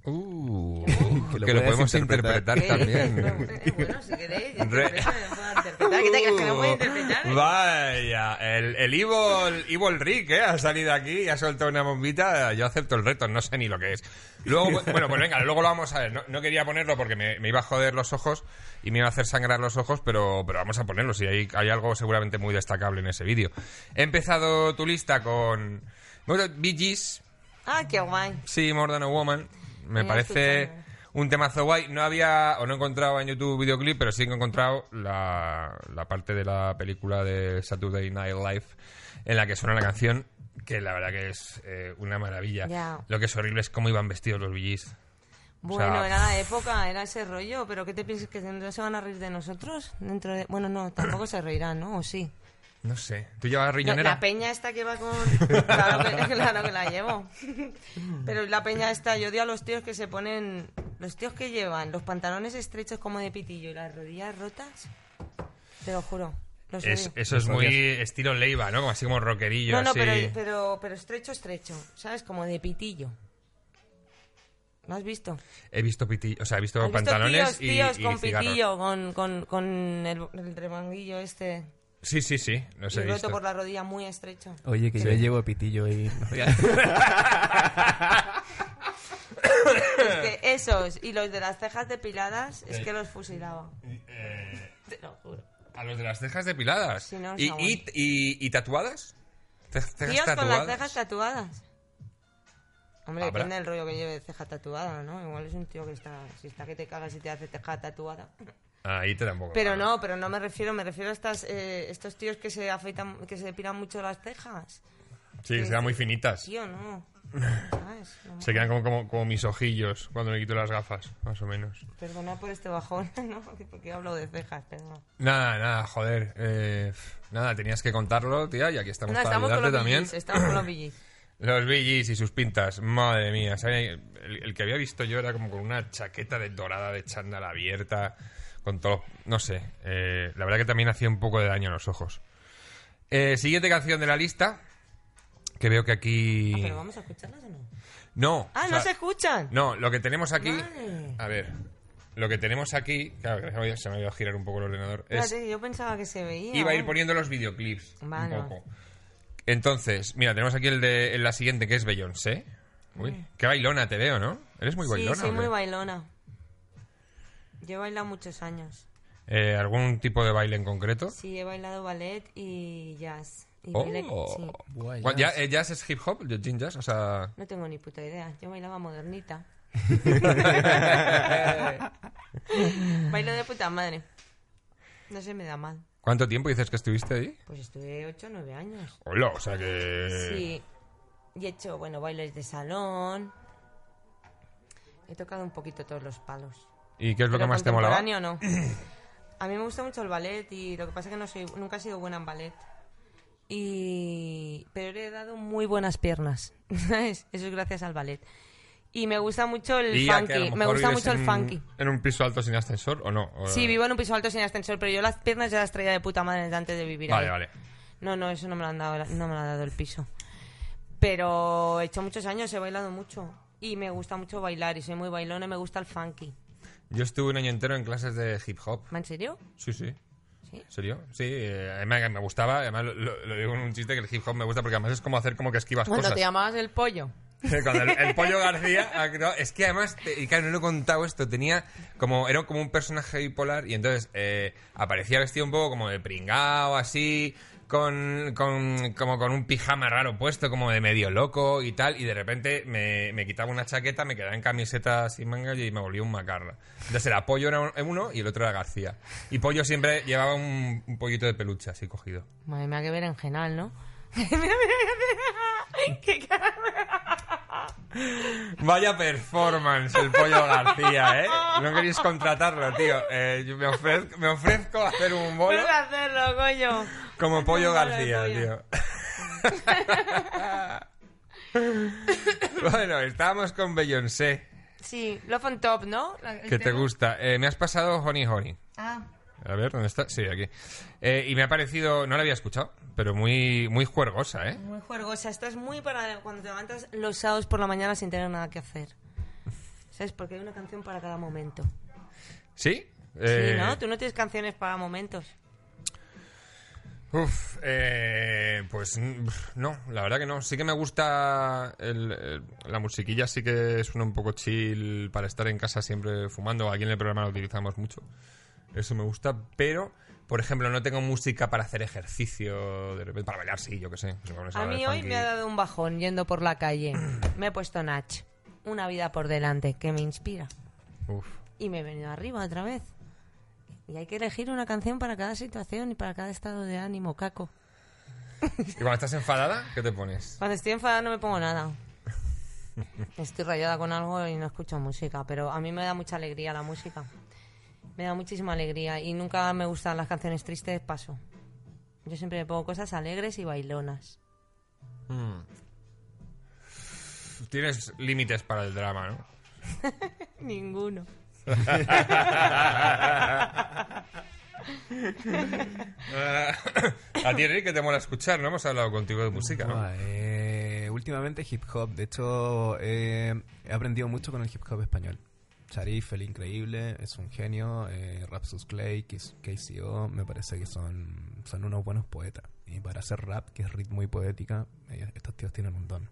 Uh,
Que lo
que lo podemos
interpretar.
interpretar,
¿Qué?
también.
Eh, bueno, si queréis,
Re-
interpretar. ¿Qué te crees que no puedo interpretar? eh?
Vaya, el, el Evil, Evil Rick, ¿eh? Ha salido aquí y ha soltado una bombita. Yo acepto el reto, no sé ni lo que es. Luego, bueno, pues venga, luego lo vamos a ver. No, no quería ponerlo porque me, me iba a joder los ojos y me iba a hacer sangrar los ojos, pero, pero vamos a ponerlo. Si hay, hay algo seguramente muy destacable en ese vídeo. He empezado tu lista con bueno, Bee Gees,
Ah, qué guay.
Sí, More Than a Woman. Me parece un temazo guay. No había, o no he encontrado en YouTube videoclip, pero sí que he encontrado la, la parte de la película de Saturday Night Live en la que suena la canción, que la verdad que es eh, una maravilla. Lo que es horrible es cómo iban vestidos los VGs.
Bueno,
sea-
era la época, era ese rollo, pero ¿qué te piensas que no se van a reír de nosotros? Dentro de... Bueno, no, tampoco se reirán, ¿no? ¿O sí?
No sé. ¿Tú llevas riñonera?
la peña esta que va con... Claro que, claro que la llevo. Pero la peña esta, yo odio a los tíos que se ponen... Los tíos que llevan los pantalones estrechos como de pitillo y las rodillas rotas. Te lo juro. Los
Es-
odio.
eso es muy estilo Leiva, ¿no? Como así como rockerillo.
No, no,
así.
pero, pero, pero estrecho, estrecho. ¿Sabes? Como de pitillo. ¿Lo has visto?
He visto piti- o sea, he visto
¿Has visto
pantalones
tíos, tíos
y, y
con
cigarros.
pitillo, con, con, con el, el remanguillo este
Sí, sí, sí. Los
y
he
roto
visto.
por la rodilla muy estrecho.
Oye, que yo llevo pitillo y...
Es que esos y los de las cejas depiladas es que los fusilaba.
Eh,
Te lo juro.
A los de las cejas depiladas.
Sí, no,
¿Y, y, y- y tatuadas? Ce- ¿Cejas
Tíos con
tatuadas?
las cejas tatuadas. Hombre,
¿Habrá?
depende del rollo que lleve de ceja tatuada, ¿no? Igual es un tío que está... Si está que te cagas y te hace ceja tatuada.
Ahí te tampoco.
Pero no, pero no me refiero, me refiero a estas, eh, estos tíos que se afeitan, que se depilan mucho las cejas.
Sí, que se quedan muy finitas.
Tío, no. ¿Sabes? No,
Se quedan como, como, como mis ojillos cuando me quito las gafas, más o menos.
Perdona por este bajón, ¿no? Porque hablo de cejas, perdón.
Nada, nada, joder. eh, nada, tenías que contarlo, tía, y aquí estamos
No,
para
estamos con
ayudarte
los
también.
BGs, estamos con los BGs.
Los BGs y sus pintas, madre mía. El, el que había visto yo era como con una chaqueta de dorada de chándal abierta, con todo. No sé. eh, la verdad que también hacía un poco de daño a los ojos. Eh, siguiente canción de la lista. Que veo que aquí.
Ah, pero vamos a escucharlas o no.
No.
Ah,
o
no
sea,
se escuchan.
No, lo que tenemos aquí.
Vale.
A ver. Lo que tenemos aquí. Claro, que se me había- se me ha ido a girar un poco el ordenador. Es,
Espérate, yo pensaba que se veía.
iba a ir poniendo los videoclips.
Vale,
un poco. Entonces, mira, tenemos aquí el de la siguiente que es Beyoncé. Uy, qué bailona te veo, ¿no? Eres muy
Sí,
bailona.
soy
¿o
muy bailona. Yo he bailado muchos años.
Eh, ¿Algún tipo de baile en concreto?
Sí, he bailado ballet y jazz. Y
Oh.
baile- sí.
¿Cuál- ¿Ya, eh, ¿Jazz es hip hop? ¿Gin jazz? O sea...
No tengo ni puta idea. Yo bailaba modernita. Bailo de puta madre. No se me da mal.
¿Cuánto tiempo dices que estuviste ahí?
Pues estuve 8 o 9 años.
Hola, o sea que...
Sí. Y he hecho, bueno, bailes de salón. He tocado un poquito todos los palos.
¿Y qué es lo que más te molaba?
no. A mí me gusta mucho el ballet y lo que pasa es que no soy, nunca he sido buena en ballet. Y... Pero he dado muy buenas piernas. ¿sabes? Eso es gracias al ballet. Y me gusta mucho el
¿Y ya que a lo
funky. Me gusta mucho el
en-
funky.
¿En un piso alto sin ascensor o no? O-
Sí, vivo en un piso alto sin ascensor, pero yo las piernas ya las traía de puta madre antes de vivir
Vale,
ahí.
vale.
No, no, eso no me lo han dado, no me lo ha dado el piso. Pero he hecho muchos años, he bailado mucho. Y me gusta mucho bailar y soy muy bailona y me gusta el funky.
Yo estuve un año entero en clases de hip hop.
¿En serio?
Sí, sí.
Sí.
¿En serio? Sí, eh, además me gustaba. Además, lo, digo en un chiste que el hip hop me gusta porque además es como hacer como que esquivas
Cuando
cosas.
te llamabas el pollo.
Cuando el, el pollo García, ah, no, es que además, te- y claro, no lo he contado esto, tenía como, era como un personaje bipolar y entonces eh, aparecía vestido un poco como de pringao, así, con, con, como con un pijama raro puesto, como de medio loco y tal, y de repente me, me quitaba una chaqueta, me quedaba en camiseta sin mangas y me volvía un macarra. Entonces era pollo era un- uno y el otro era García. Y pollo siempre llevaba un, un pollito de peluche así cogido.
Madre mía, que berenjenal, ¿no? Qué.
Vaya performance el pollo García, ¿eh? No queréis contratarlo, tío. Eh, yo me, ofrezco, me ofrezco a hacer un bolo
Puedes hacerlo, coño.
Como pollo García, tío. bueno, estábamos con Beyoncé.
Sí, Love on Top, ¿no? La-
que te gusta? Eh, me has pasado Honey Honey.
Ah,
A ver, ¿dónde está? Sí, aquí. Eh, y me ha parecido, no la había escuchado, pero muy, muy juergosa, ¿eh?
muy juergosa. Esta es muy para cuando te levantas los sábados por la mañana sin tener nada que hacer. ¿Sabes? Porque hay una canción para cada momento.
¿Sí? Eh,
Sí, ¿no? Tú no tienes canciones para momentos.
Uf, eh, pues no, la verdad que no. Sí que me gusta el- el- la musiquilla, sí que suena un poco chill para estar en casa siempre fumando. Aquí en el programa lo utilizamos mucho. Eso me gusta, pero, por ejemplo, no tengo música para hacer ejercicio, de repente, para bailar, sí, yo qué sé.
A mí hoy
funky.
me ha dado un bajón yendo por la calle. Me he puesto Nach. Una vida por delante que me inspira.
Uf.
Y me he venido arriba otra vez. Y hay que elegir una canción para cada situación y para cada estado de ánimo, caco.
¿Y cuando estás enfadada, qué te pones?
Cuando estoy enfadada no me pongo nada. Estoy rayada con algo y no escucho música, pero a mí me da mucha alegría la música. Me da muchísima alegría y nunca me gustan las canciones tristes, paso. Yo siempre me pongo cosas alegres y bailonas.
Tienes límites para el drama, ¿no?
Ninguno.
A ti, Eric, que te mola escuchar, ¿no? Hemos hablado contigo de música,
eh, últimamente hip hop. De hecho, eh, he aprendido mucho con el hip hop español. Sharif, el increíble, es un genio. Eh, Rapsus Clay, KCO, me parece que son, son unos buenos poetas. Y para hacer rap, que es ritmo y poética, ellos- estos tíos tienen un don.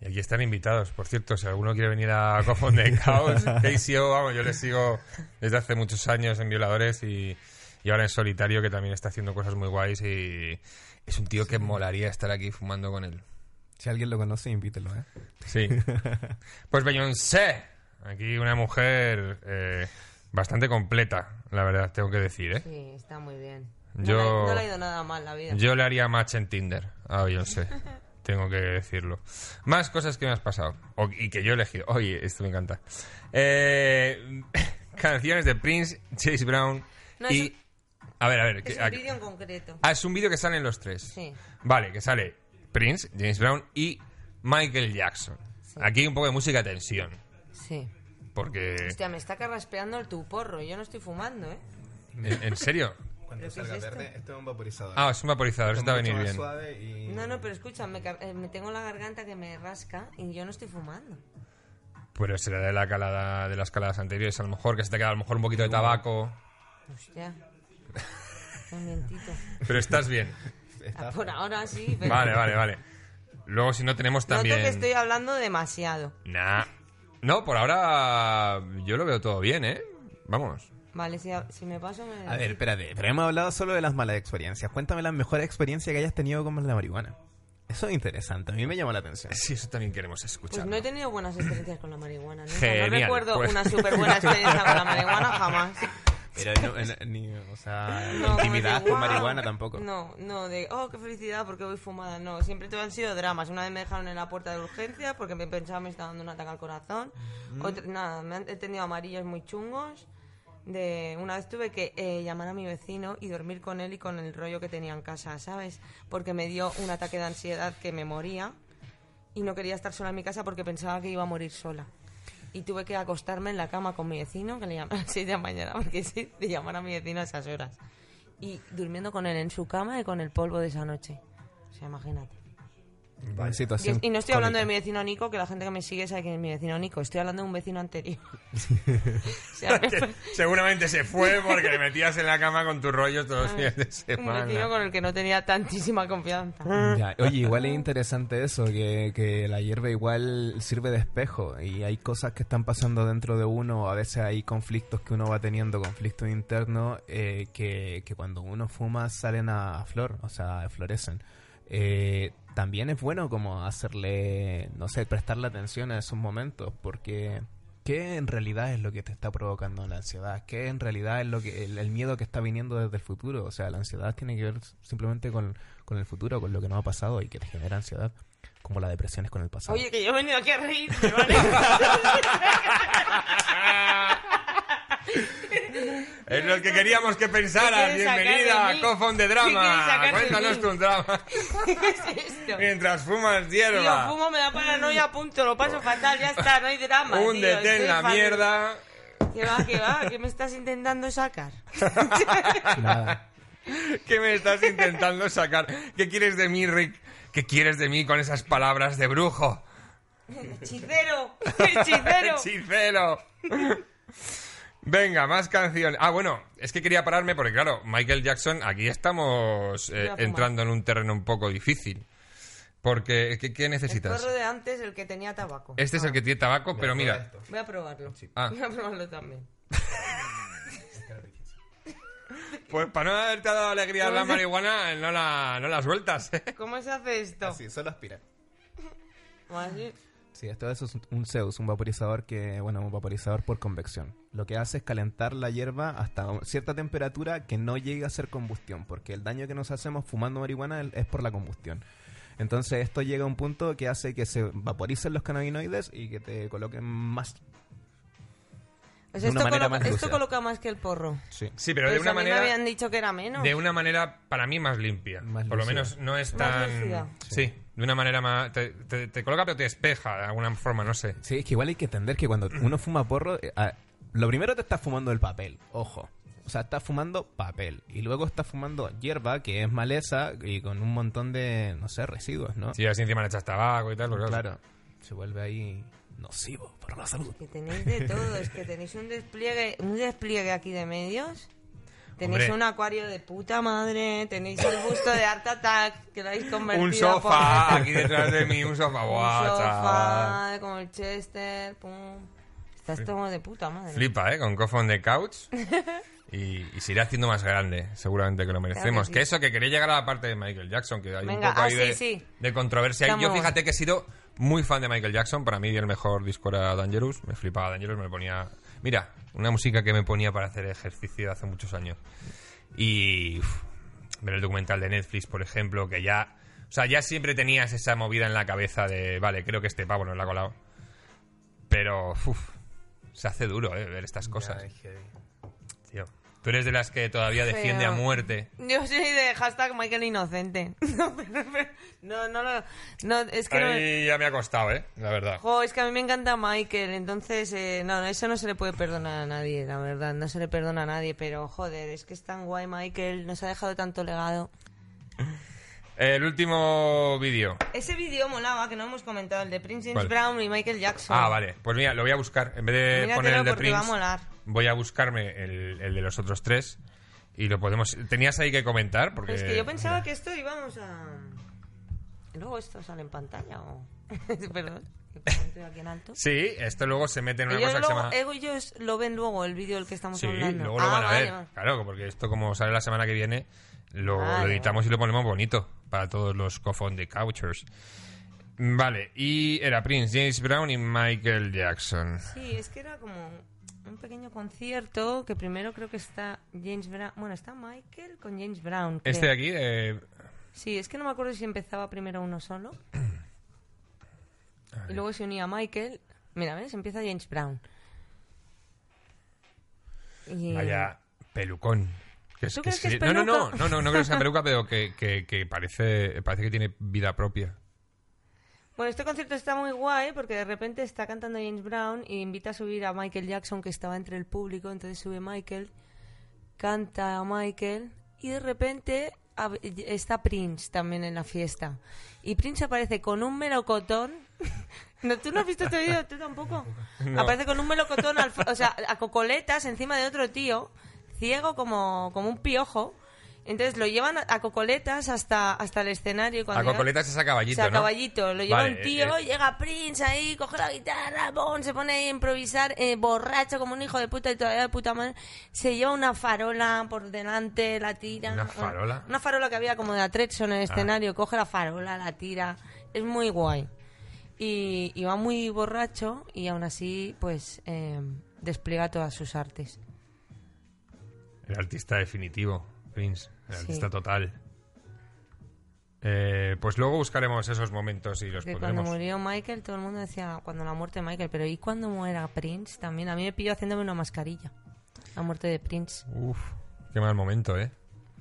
Y aquí están invitados, por cierto, si alguno quiere venir a Cofón de Caos, KCO, vamos, yo le sigo desde hace muchos años en Violadores y, y ahora en Solitario, que también está haciendo cosas muy guays y es un tío que molaría estar aquí fumando con él.
Si alguien lo conoce, invítelo, ¿eh?
Sí. Pues Beyoncé, aquí una mujer eh, bastante completa, la verdad, tengo que decir, ¿eh?
Sí, está muy bien. No,
Yo-
le, no le ha ido nada mal la vida.
Yo le haría match en Tinder a Beyoncé. Tengo que decirlo. Más cosas que me has pasado. O- y que yo he elegido. Oye, esto me encanta. Eh, canciones de Prince, Chase Brown
No,
y...
es
A ver, a ver.
Es
que-
un vídeo en concreto.
Ah, es un vídeo que salen los tres.
Sí.
Vale, que sale Prince, James Brown y Michael Jackson. Aquí hay un poco de música de tensión.
Sí.
Porque...
Hostia, me está carraspeando el tu porro. Yo no estoy fumando, ¿eh?
¿En, en serio?
Cuando
¿Pero qué
salga
es esto?
verde, esto es un vaporizador.
Ah, es un vaporizador,
Esto
va a venir bien.
suave y-
No, no, pero escucha, me, eh, me tengo la garganta que me rasca y yo no estoy fumando.
Pero será de la calada, de las caladas anteriores, a lo mejor, que se te queda a lo mejor un poquito de tabaco.
Hostia. Un.
Pero estás bien.
Ah, Por ahora sí, pero...
Vale, vale, vale. Luego, si no tenemos también.
Noto que estoy hablando demasiado.
Nah. No, por ahora yo lo veo todo bien, ¿eh? Vamos.
Vale, si, si me paso me...
A ver, espérate, pero hemos hablado solo de las malas experiencias. Cuéntame la mejor experiencia que hayas tenido con la marihuana. Eso es interesante, a mí me llama la atención.
Sí, eso también queremos escuchar.
Pues no he tenido buenas experiencias con la marihuana. nunca.
Genial,
no recuerdo
pues.
una súper buena experiencia con la marihuana jamás.
Pero no, no- ni, o sea,
No,
intimidad con marihuana tampoco.
No, no, de, oh, qué felicidad porque voy fumada. No, siempre todo han sido dramas. Una vez me dejaron en la puerta de urgencia porque me pensaba me estaba dando un ataque al corazón. Otra- nada, me han, he tenido amarillos muy chungos. De, una vez tuve que eh, llamar a mi vecino y dormir con él y con el rollo que tenía en casa, ¿sabes? Porque me dio un ataque de ansiedad que me moría y no quería estar sola en mi casa porque pensaba que iba a morir sola. Y tuve que acostarme en la cama con mi vecino, que le llamé a las 6 de la mañana, porque sí, de llamar a mi vecino a esas horas. Y durmiendo con él en su cama y con el polvo de esa noche. O sea, imagínate. Y,
situación
y no estoy hablando de mi vecino Nico, que la gente que me sigue sabe quién es mi vecino Nico. Estoy hablando de un vecino anterior. O sea,
Seguramente se fue porque le metías en la cama con tus rollos todos los fines de
un
semana.
vecino con el que no tenía tantísima confianza.
Ya, Oye, igual es interesante eso, que, que la hierba igual sirve de espejo y hay cosas que están pasando dentro de uno, a veces hay conflictos que uno va teniendo, conflictos internos, eh, que, que cuando uno fuma salen a, a flor, o sea, florecen. Eh, también es bueno como hacerle, no sé, prestarle atención a esos momentos, porque ¿qué en realidad es lo que te está provocando la ansiedad? ¿Qué en realidad es lo que el, el miedo que está viniendo desde el futuro? O sea, la ansiedad tiene que ver simplemente con, con el futuro, con lo que no ha pasado y que te genera ansiedad, como la depresión es con el pasado.
Oye, que yo he venido aquí a reírme, ¿vale?
Es lo que queríamos que pensaras.
¿Qué quieres sacar
Bienvenida a? Cofón de
¿Qué quieres
Drama. Cuéntanos tu drama.
¿Qué es esto?
Mientras fumas
Tío,
hierba.
fumo, me da paranoia, punto. Lo paso fatal, ya está, no hay drama. tío,
Húndete en la mierda.
¿Qué va, qué va? ¿Qué me estás intentando sacar?
Nada.
¿Qué me estás intentando sacar? ¿Qué quieres de mí, Rick? ¿Qué quieres de mí con esas palabras de brujo?
¡Hechicero! ¡Hechicero!
¡Hechicero! Venga, más canciones. Ah, bueno, es que quería pararme porque, claro, Michael Jackson, aquí estamos eh, entrando en un terreno un poco difícil. Porque, ¿qué, qué
El
necesitas?
porro de antes, el que tenía tabaco.
Este es el que tiene tabaco, pero mira,
Voy a probarlo.
Ah.
Voy a probarlo también.
pues para no haberte dado alegría la marihuana, no la, no la sueltas. ¿eh?
¿Cómo se hace esto?
Así, solo aspira.
Así.
Sí, esto es un Zeus, un vaporizador que, bueno, un vaporizador por convección. Lo que hace es calentar la hierba hasta cierta temperatura que no llegue a ser combustión, porque el daño que nos hacemos fumando marihuana es- por la combustión. Entonces esto llega a un punto que hace que se vaporicen los cannabinoides y que te coloquen más.
Pues
De una
esto,
manera
coloca,
más
esto coloca más que el porro.
Sí.
Sí, pero de
Pues
una
a mí
manera...
me habían dicho que era menos.
De una manera, para mí, más limpia.
Más
Por lo menos no es
Más
tan... Sí, de una manera más... Te, te- te coloca pero te despeja de alguna forma, no sé.
Sí, es que igual hay que entender que cuando uno fuma porro, eh, lo primero te estás fumando el papel, ojo. O sea, estás fumando papel. Y luego estás fumando hierba, que es maleza y con un montón de, no sé, residuos, ¿no?
Si así encima le echas tabaco y tal, pues claro.
Claro, se vuelve ahí nocivo para la salud.
Que tenéis de todo, es que tenéis un despliegue, un despliegue aquí de medios. Tenéis
Hombre.
un acuario de puta madre, tenéis el busto de Art Attack, que lo habéis convertido
Un
por-
sofá aquí detrás de mí, un sofá.
un
Buah, chaval.
sofá, como el Chester, pum. Estás todo de puta madre.
Flipa, ¿eh? Con cofón de couch. Y, y se irá haciendo más grande, seguramente que lo merecemos.
sí.
Que eso, que quería llegar a la parte de Michael Jackson, que hay
Venga,
un poco
ah,
ahí
sí,
de,
sí.
de controversia. Y Yo
Estamos-
fíjate que he sido muy fan de Michael Jackson. Para mí el mejor disco era Dangerous. Me flipaba Dangerous, me ponía... Mira, una música que me ponía para hacer ejercicio hace muchos años. Y uf, ver el documental de Netflix, por ejemplo, que ya... O sea, ya siempre tenías esa movida en la cabeza de, vale, creo que este pavo no la ha colado. Pero, uf, se hace duro, ¿eh? Ver estas cosas. Tío, tú eres de las que todavía defiende a muerte.
Yo soy de hashtag Michael Inocente. No, pero- pero- no, no, lo- no, es que no,
Ahí ya me ha costado, ¿eh? La verdad.
Jo, es que a mí me encanta Michael, entonces, eh, no, eso no se le puede perdonar a nadie, la verdad, no se le perdona a nadie, pero joder, es que es tan guay Michael, nos ha dejado tanto legado.
El último vídeo.
Ese vídeo molaba, que no hemos comentado, el de Prince
¿Cuál?
James Brown y Michael Jackson.
Ah, vale. Pues mira, lo voy a buscar. En vez de
Míratelo
poner el de
porque va a
Prince,
molar.
Voy a buscarme el, el de los otros tres. Y lo podemos... ¿Tenías ahí que comentar? Porque...
Es que yo pensaba que esto íbamos a... ¿Y luego esto sale en pantalla o...? Perdón, aquí en alto.
Sí, esto luego se mete en una
Ellos,
cosa que se
luego-
llama...
ellos lo ven luego, el vídeo del que estamos
Sí,
hablando.
luego lo
Ah,
van a
vale,
ver.
vale.
Claro, porque esto como sale la semana que viene, lo,
Vale,
lo editamos y lo ponemos bonito para todos los cofón de couchers. Vale, y era Prince, James Brown y Michael Jackson.
Sí, es que era como un pequeño concierto que primero creo que está James Brown. Bueno, está Michael con James Brown. creo.
Este de aquí, eh,
Sí, es que no me acuerdo si empezaba primero uno solo. y luego se unía Michael. Mira, ¿ves? Empieza James Brown. Y...
vaya pelucón. Que
¿Tú crees que es
no, no, no, no, no, no creo que sea peluca, pero que, que, que parece, parece que tiene vida propia.
Bueno, este concierto está muy guay porque de repente está cantando James Brown y invita a subir a Michael Jackson que estaba entre el público, entonces sube Michael, canta a Michael y de repente está Prince también en la fiesta. Y Prince aparece con un melocotón. No, ¿Tú no has visto este vídeo? ¿Tú tampoco? Aparece con un melocotón, al o sea, a cocoletas encima de otro tío, ciego como, como un piojo. Entonces lo llevan a, a cocoletas hasta, hasta el escenario. cuando
A cocoletas es a caballito,
o sea,
¿no?
caballito, lo lleva
Vale,
un tío,
eh,
llega Prince ahí, coge la guitarra, ¡bom! se pone ahí a improvisar, eh, borracho como un hijo de puta y todavía de puta madre. Se lleva una farola por delante, la tira.
¿Una farola? Ah.
Una farola que había como de atrezzo en el escenario, coge la farola, la tira. Es muy guay. Y, y va muy borracho y aún así, pues, eh, despliega todas sus artes.
El artista definitivo, Prince. El
Sí.
artista total. Eh, pues luego buscaremos esos momentos y los
Que cuando murió Michael, todo el mundo decía, cuando la muerte de Michael, pero ¿y cuando muera Prince? También a mí me pilló haciéndome una mascarilla. La muerte de Prince.
Uf, qué mal momento, ¿eh?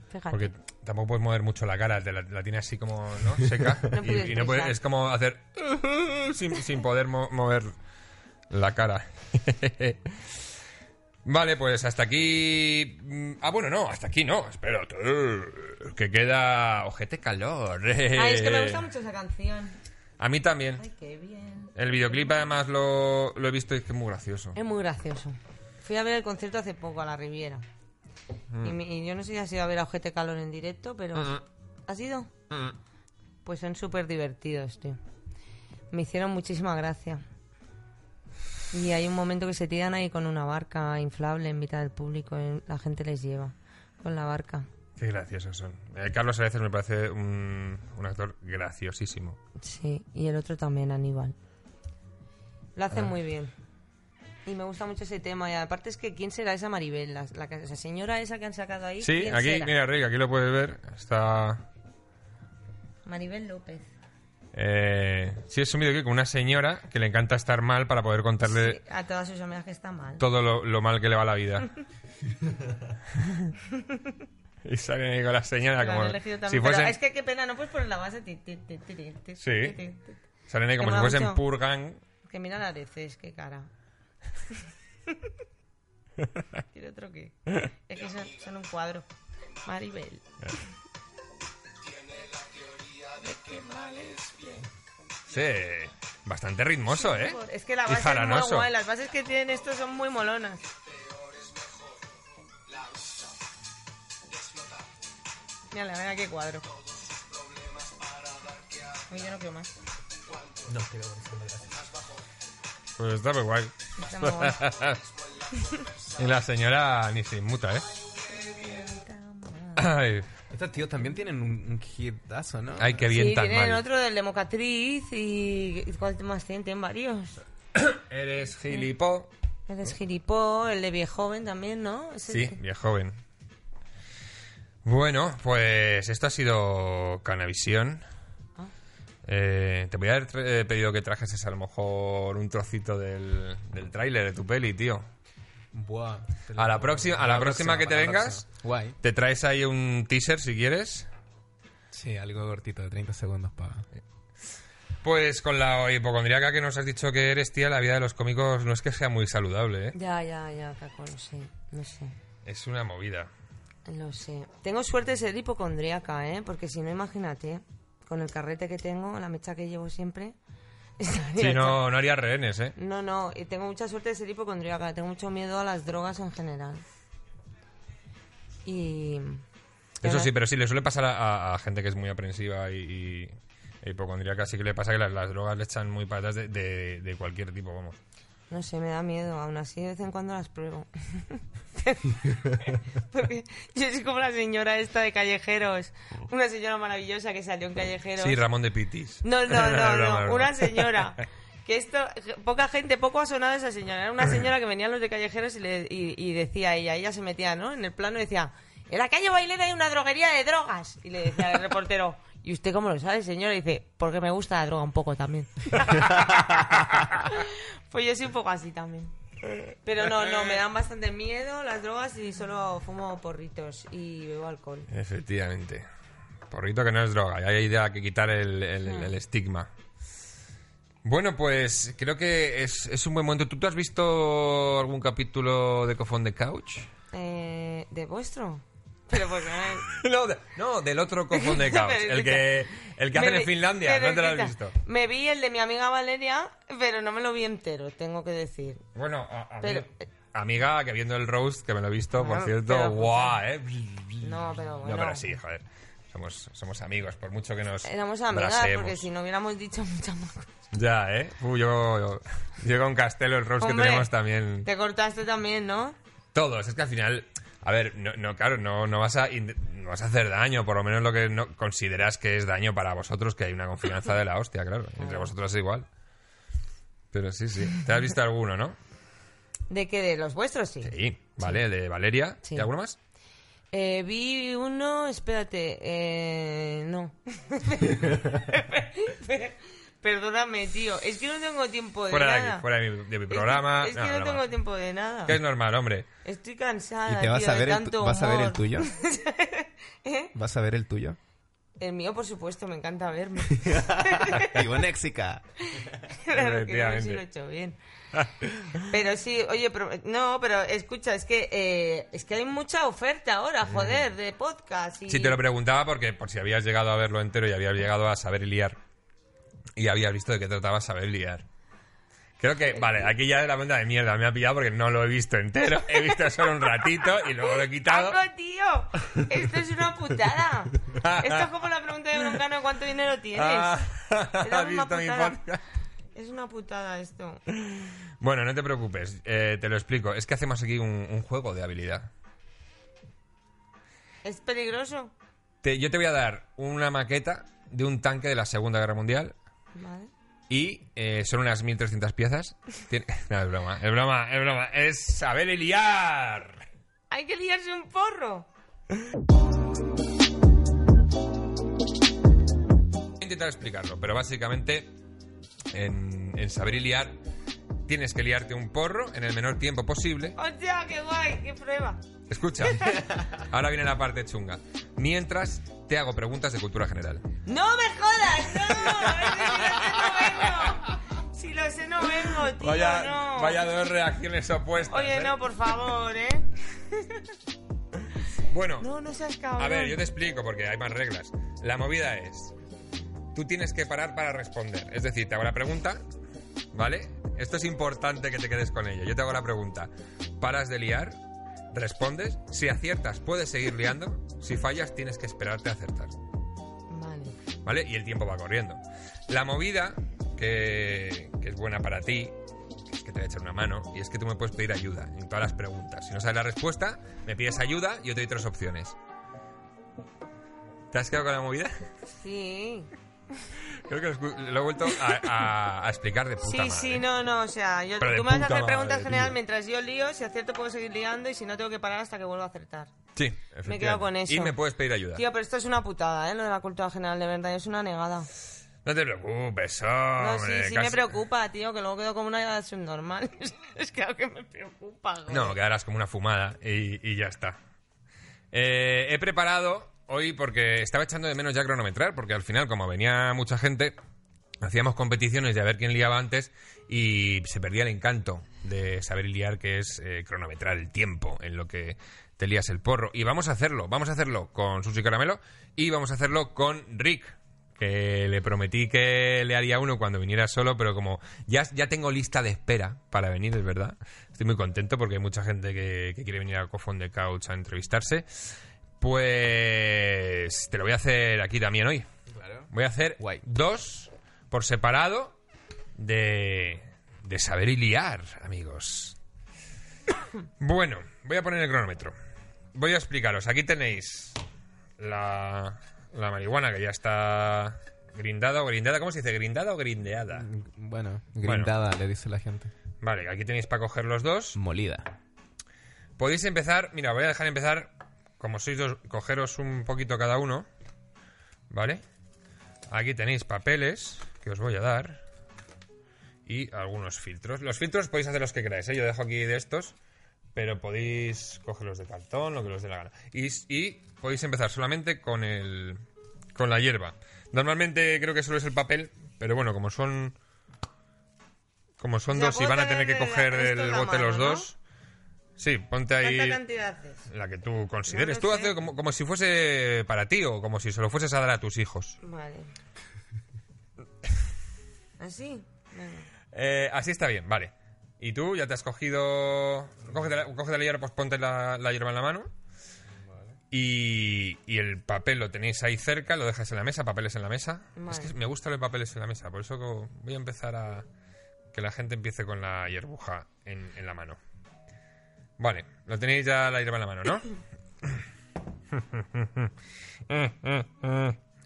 Fíjate.
Porque tampoco puedes mover mucho la cara, te la, la tiene así como, ¿no? Seca.
No
y, no puedes- es como hacer sin, sin poder mo- mover la cara. vale, pues hasta aquí. mm, Ah, bueno, no, hasta aquí no. Espérate. Que queda ojete calor.
Ay, es que me gusta mucho esa canción.
A mí también.
Ay, qué bien.
El videoclip además lo, lo he visto y es que es muy gracioso.
Es muy gracioso. Fui a ver el concierto hace poco a la Riviera.
Mm.
Y, mi- y yo no sé si has ido a ver a Ojete Calor en directo, pero...
Mm.
¿Has ido?
Mm.
Pues son súper divertidos, tío. Me hicieron muchísima gracia. Y hay un momento que se tiran ahí con una barca inflable en mitad del público. y la gente les lleva con la barca.
Qué graciosos son. Eh, Carlos Areces me parece un, un actor graciosísimo.
Sí, y el otro también, Aníbal. Lo
Ah.
hacen muy bien. Y me gusta mucho ese tema. Y aparte es que, ¿quién será esa Maribel? La, la señora esa que han sacado ahí.
Sí,
¿quién
aquí,
será?
mira, Rick, aquí lo puedes ver. Está.
Maribel López.
Eh, sí, es un videoclip con una señora que le encanta estar mal para poder contarle
Sí, a todas sus amigas que está mal.
todo lo, lo mal que le va la vida. y salen ahí con la señora como si fuesen,
es que qué pena, no puedes poner la base.
Sí. salen ahí como si fuesen Purgan.
Que mira la areces, qué cara. ¿Quiere otro qué? Es que son un cuadro. Maribel.
Sí, bastante ritmoso, ¿eh?
Es que la base es muy guay. Las bases que tienen estos son muy molonas. Mira, mira qué cuadro. Uy, yo no quiero más.
No, acuerdo, gracias.
Pues está muy guay.
Está muy guay.
y la señora ni se inmuta, ¿eh? Ay,
Estos tíos también tienen un, un hitazo, ¿no?
ay, qué bien
sí,
tan
tienen
mal.
otro del de Mocatriz y... ¿Cuál más tienen? Tienen varios.
Eres gilipo.
El de Gilipó, el de Viejoven también, ¿no? Ese-
Sí, bien joven. Bueno, pues esto ha sido Canavisión.
Ah.
Eh, te voy a haber eh, pedido que trajeses a lo mejor un trocito del, del tráiler de tu peli, tío.
Buah.
A la próxima- a la próxima que te vengas.
Guay.
Te traes ahí un teaser si quieres.
Sí, algo cortito, de 30 segundos para...
Pues con la hipocondriaca que nos has dicho que eres, tía, la vida de los cómicos no es que sea muy saludable, ¿eh?
Ya, ya, ya, Caco, lo sé. No sé.
Es una movida.
Lo sé. Tengo suerte de ser hipocondríaca, ¿eh? Porque si no, imagínate, con el carrete que tengo, la mecha que llevo siempre... hecha-
no, no haría rehenes, ¿eh?
No, no, y tengo mucha suerte de ser hipocondríaca. Tengo mucho miedo a las drogas en general. Y...
Eso sí, pero sí le suele pasar a, a- a gente que es muy aprensiva y, y e hipocondríaca, sí que le pasa que las, las drogas le echan muy atrás de, de- de cualquier tipo, vamos.
No sé, me da miedo. Aún así, de vez en cuando las pruebo. Porque yo soy como la señora esta de Callejeros. Una señora maravillosa que salió en Callejeros.
Sí, Ramón de Pitis.
No, no, no, no. Una señora. Que esto, poca gente, poco ha sonado esa señora. Era una señora que venían los de callejeros y, le, y, y decía ella, ella se metía, ¿no? En el plano y decía, en la calle Bailera hay una droguería de drogas. Y le decía al reportero, ¿y usted cómo lo sabe, señora? Y dice, porque me gusta la droga un poco también. pues yo soy un poco así también. Pero no, no, me dan bastante miedo las drogas y solo fumo porritos y bebo alcohol.
Efectivamente. Porrito que no es droga, y hay idea que quitar el, el-
Hmm.
el estigma. Bueno, pues creo que es, es un buen momento. ¿Tú, tú has visto algún capítulo de Cofón de Couch?
Eh, ¿De vuestro? Pero porque
no, de- no, del otro cofón de caos. El que, el que hacen en Finlandia, no te lo has visto.
Me vi el de mi amiga Valeria, pero no me lo vi entero, tengo que decir.
Bueno, a- a
Pero-
mí- amiga, que viendo el roast, que me lo he visto, por cierto,
pero,
guau, eh.
No, pero bueno.
No, pero sí, joder. Somos, somos amigos, por mucho que nos.
Éramos amigas,
brasemos.
porque si no hubiéramos dicho muchas más cosas.
Ya, ¿eh? Uh, yo, yo, yo con Castelo, el roast
Hombre,
que tenemos también.
Te cortaste también, ¿no?
Todos, es que al final. A ver, no, no claro, no, no, vas a, no vas a hacer daño, por lo menos lo que no, consideras que es daño para vosotros, que hay una confianza de la hostia, claro. Entre vosotros es igual. Pero sí, sí. ¿Te has visto alguno, no?
¿De qué? ¿De los vuestros? Sí.
Sí, vale, el de Valeria.
Sí.
¿Y alguno más?
Eh, vi uno, espérate, eh, no. Perdóname, tío. Es que no tengo tiempo de
Fuera de
nada.
aquí, fuera de mi, de mi
Es que-
programa.
Es que,
No,
tengo tiempo de nada.
Que es normal, hombre.
Estoy cansada.
¿Y te vas
tío,
a
de
ver, el,
tanto
vas a ver el tuyo?
¿Eh?
¿Vas a ver el tuyo?
El mío, por supuesto, me encanta verme.
Ibonéxica.
claro que no,
Efectivamente.
si lo he hecho bien. Pero sí, oye, pero, no, pero escucha, es que eh, es que hay mucha oferta ahora, joder, de podcast. Y...
Sí, te lo preguntaba porque por si habías llegado a verlo entero y habías llegado a saber liar. Y habías visto de qué trataba saber liar. Creo que, vale, aquí ya de la cuenta de mierda me ha pillado porque no lo he visto entero. He visto solo un ratito y luego lo he quitado.
¡Paco, tío! Esto es una putada. Esto es como la pregunta de Broncano cuánto dinero tienes.
Ah,
Era
¿Has
una
visto mi
putada.
podcast?
Es una putada esto.
Bueno, no te preocupes, eh, te lo explico. Es que hacemos aquí un, un juego de habilidad.
¿Es peligroso?
Te- yo te voy a dar una maqueta de un tanque de la Segunda Guerra Mundial
Vale.
y eh, son unas 1300 piezas. Tien- No, es broma, es broma, es broma. Es saber liar.
Hay que liarse un porro.
Voy a intentar explicarlo, pero básicamente en, en saber liar tienes que liarte un porro en el menor tiempo posible.
¡Hostia, qué guay! ¡Qué prueba!
Escucha, ahora viene la parte chunga. Mientras te hago preguntas de cultura general.
¡No me jodas! ¡No! Si lo sé, no vengo. Si lo sé, no vengo, tío.
Vaya,
no.
vaya dos reacciones opuestas.
Oye,
¿eh?
no, por favor, ¿eh?
Bueno,
No, no seas cabrón.
a ver, yo te explico porque hay más reglas. La movida es, tú tienes que parar para responder. Es decir, te hago la pregunta, ¿vale? Esto es importante que te quedes con ello. Yo te hago la pregunta, paras de liar, respondes, si aciertas puedes seguir liando, si fallas tienes que esperarte a acertar.
Vale.
¿vale? Y el tiempo va corriendo. La movida, que, que es buena para ti, que es que te voy a echar una mano, y es que tú me puedes pedir ayuda en todas las preguntas. Si no sabes la respuesta, me pides ayuda y yo te doy tres opciones. ¿Te has quedado con la movida?
Sí.
Creo que lo, he vuelto a, a- a explicar de puta
Sí,
madre.
sí, no, no, o sea, yo, tú me vas a hacer preguntas
madre,
general
tío.
mientras yo lío, si acierto puedo seguir liando y si no tengo que parar hasta que vuelva a acertar.
Sí,
Me he quedado
efectivamente.
con eso.
Y me puedes pedir ayuda.
Tío, pero esto es una putada, ¿eh? Lo de la cultura general, de verdad, es una negada.
No te preocupes,
No,
hombre.
sí, sí
casi-
me preocupa, tío, que luego quedo como una subnormal. es que algo que me preocupa, joder.
No, quedarás como una fumada y, y ya está. Eh, he preparado hoy porque estaba echando de menos ya cronometrar, porque al final, como venía mucha gente, hacíamos competiciones de a ver quién liaba antes y se perdía el encanto de saber liar, que es eh, cronometrar el tiempo en lo que te lías el porro. Y vamos a hacerlo, vamos a hacerlo con Sushi Caramelo y vamos a hacerlo con Rick. Que le prometí que le haría uno cuando viniera solo, pero como ya, ya tengo lista de espera para venir, es verdad. Estoy muy contento porque hay mucha gente que, que quiere venir a Cofón de Couch a entrevistarse. Pues te lo voy a hacer aquí también hoy. Voy a hacer
Guay.
dos por separado de, de saber y liar, amigos. Bueno, voy a poner el cronómetro. Voy a explicaros. Aquí tenéis la, la marihuana que ya está grindada o grindada. ¿Cómo se dice? ¿Grindada o grindeada?
Bueno, grindada, le dice la gente.
Vale, aquí tenéis para coger los dos.
Molida.
Podéis empezar, mira, voy a dejar empezar, como sois dos, cogeros un poquito cada uno, ¿vale? Aquí tenéis papeles que os voy a dar y algunos filtros. Los filtros podéis hacer los que queráis, ¿eh? Yo dejo aquí de estos, pero podéis cogerlos de cartón, lo que os dé la gana. Y, y podéis empezar solamente con el con la hierba. Normalmente creo que solo es el papel, pero bueno, como son como son dos y van a tener que coger del
la
bote los dos, Sí, ponte ahí
¿Cuánta cantidad haces?
la que tú consideres.
No
tú haces como, como si fuese para ti o como si se lo fueses a dar a tus hijos.
Vale. ¿Así?
Eh, así está bien, vale. ¿Y tú ya te has cogido... Cógete la, cógete la hierba, pues ponte la, la hierba en la mano. Y, y el papel lo tenéis ahí cerca, lo dejas en la mesa, papeles en la mesa.
Vale.
Es que me gustan los papeles en la mesa, por eso voy a empezar a que la gente empiece con la hierbuja en, en la mano. Vale, lo tenéis ya la hierba en la mano, ¿no?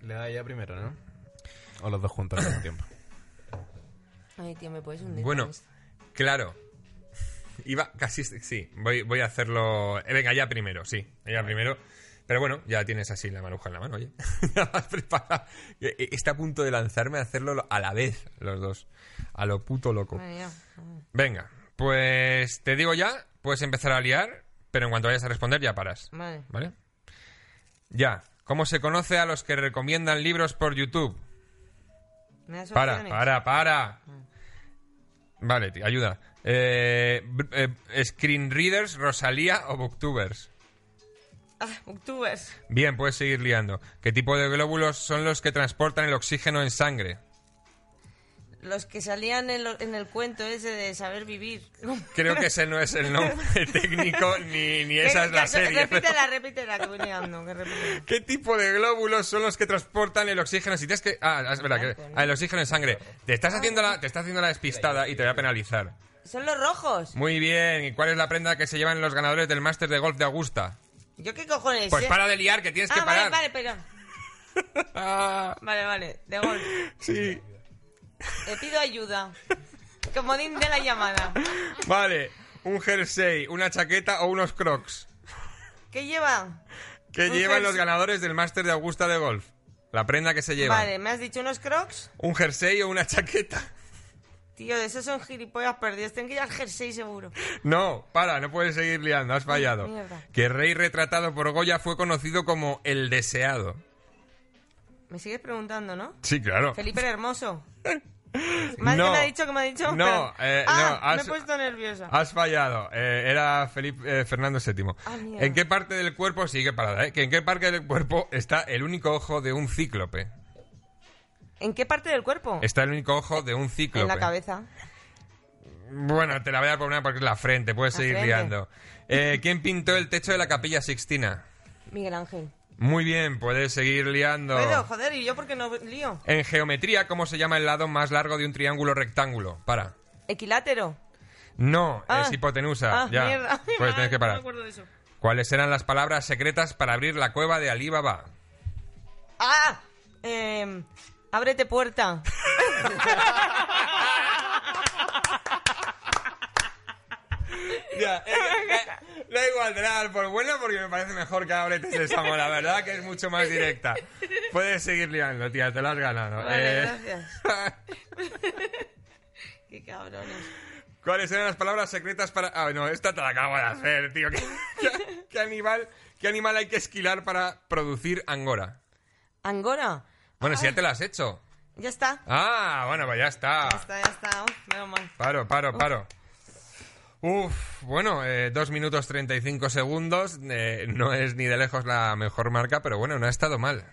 Le da ya primero, ¿no? O los dos juntos al mismo tiempo.
Ay, tío, ¿me puedes hundir?
Bueno,
con esto?
claro. Iba casi... Sí, voy, voy a hacerlo... eh, venga, ya primero, sí. Ya primero. Pero bueno, ya tienes así la maruja en la mano, oye. Ya vas preparado. Eh, eh, Está a punto de lanzarme a hacerlo a la vez, los dos. A lo puto loco. Venga, pues te digo ya, puedes empezar a liar, pero en cuanto vayas a responder ya paras.
Vale.
¿Vale? Ya. ¿Cómo se conoce a los que recomiendan libros por YouTube?
¿Me das
Para,
opciones?
para, para. Vale, tío, ayuda. Eh, eh, screen readers, Rosalía o Booktubers.
Ah, Booktubers.
Bien, puedes seguir liando. ¿Qué tipo de glóbulos son los que transportan el oxígeno en sangre?
Los que salían en, lo- en el cuento ese de saber vivir.
Creo que ese no es el nombre técnico ni, ni esa es la
que-
serie.
Repítela, repítela, que voy liando, que repítela.
¿Qué tipo de glóbulos son los que transportan el oxígeno? Si tienes que. Ah, es verdad, que. ah, el oxígeno en sangre. Te estás haciendo la, te estás haciendo la despistada y te voy a penalizar.
Son los rojos.
Muy bien. ¿Y cuál es la prenda que se llevan los ganadores del máster de golf de Augusta?
¿Yo qué cojones
Pues para de liar, que tienes que
Ah, vale,
parar.
vale.
Ah,
Vale, vale, de gol.
sí.
Le pido ayuda. Comodín de la llamada.
Vale. Un jersey, una chaqueta o unos crocs.
¿Qué lleva? Un
llevan los ganadores del máster de Augusta de golf. La prenda que se llevan.
Vale, ¿me has dicho unos crocs?
Un jersey o una chaqueta.
Tío, de esos son gilipollas perdidos. Tengo que ir al jersey seguro.
No, para, no puedes seguir liando, has fallado.
mierda.
Que rey retratado por Goya fue conocido como el deseado.
Me sigues preguntando, ¿no?
Sí, claro.
Felipe el Hermoso. ¿Más
No.
que me ha dicho que me ha dicho?
No, eh,
ah,
no,
me
has-
he puesto nerviosa.
Has fallado. Eh, era Felipe eh, Fernando VII.
Ah.
¿En qué parte del cuerpo sigue parada? ¿eh? Que ¿En qué parte del cuerpo está el único ojo de un cíclope?
¿En qué parte del cuerpo?
Está el único ojo de un cíclope.
En la cabeza.
Bueno, te la voy a poner porque es la frente. Puedes
La
seguir
frente.
liando. Eh, ¿Quién pintó el techo de la capilla Sixtina?
Miguel Ángel.
Muy bien, puedes seguir liando.
Puedo, joder, ¿y yo por qué no lío?
En geometría, ¿cómo se llama el lado más largo de un triángulo rectángulo? Para.
Equilátero.
No,
Ah.
es hipotenusa.
Ah,
ya.
mierda.
Pues tienes que
No
parar.
me acuerdo de eso.
¿Cuáles eran las palabras secretas para abrir la cueva de Ali Baba?
¡Ah! Eh, ábrete puerta.
Ya, eh, da igual, te la por buena porque me parece mejor que ábrete sésamo, la verdad que es mucho más directa. Puedes seguir liando, tía, te lo has ganado.
Vale,
Eh,
gracias. Qué cabrones.
¿Cuáles eran las palabras secretas para...? Ah, no, esta te la acabo de hacer, tío. ¿Qué, qué- qué animal, ¿Qué animal hay que esquilar para producir angora?
¿Angora?
Bueno, si ya te la has hecho.
Ya está.
Ah, bueno, pues ya está.
Ya está, ya está. Uf, menos mal.
Paro, paro, paro. Uf, bueno, eh, 2 minutos 35 segundos. eh, no es ni de lejos la mejor marca, pero bueno, no ha estado mal.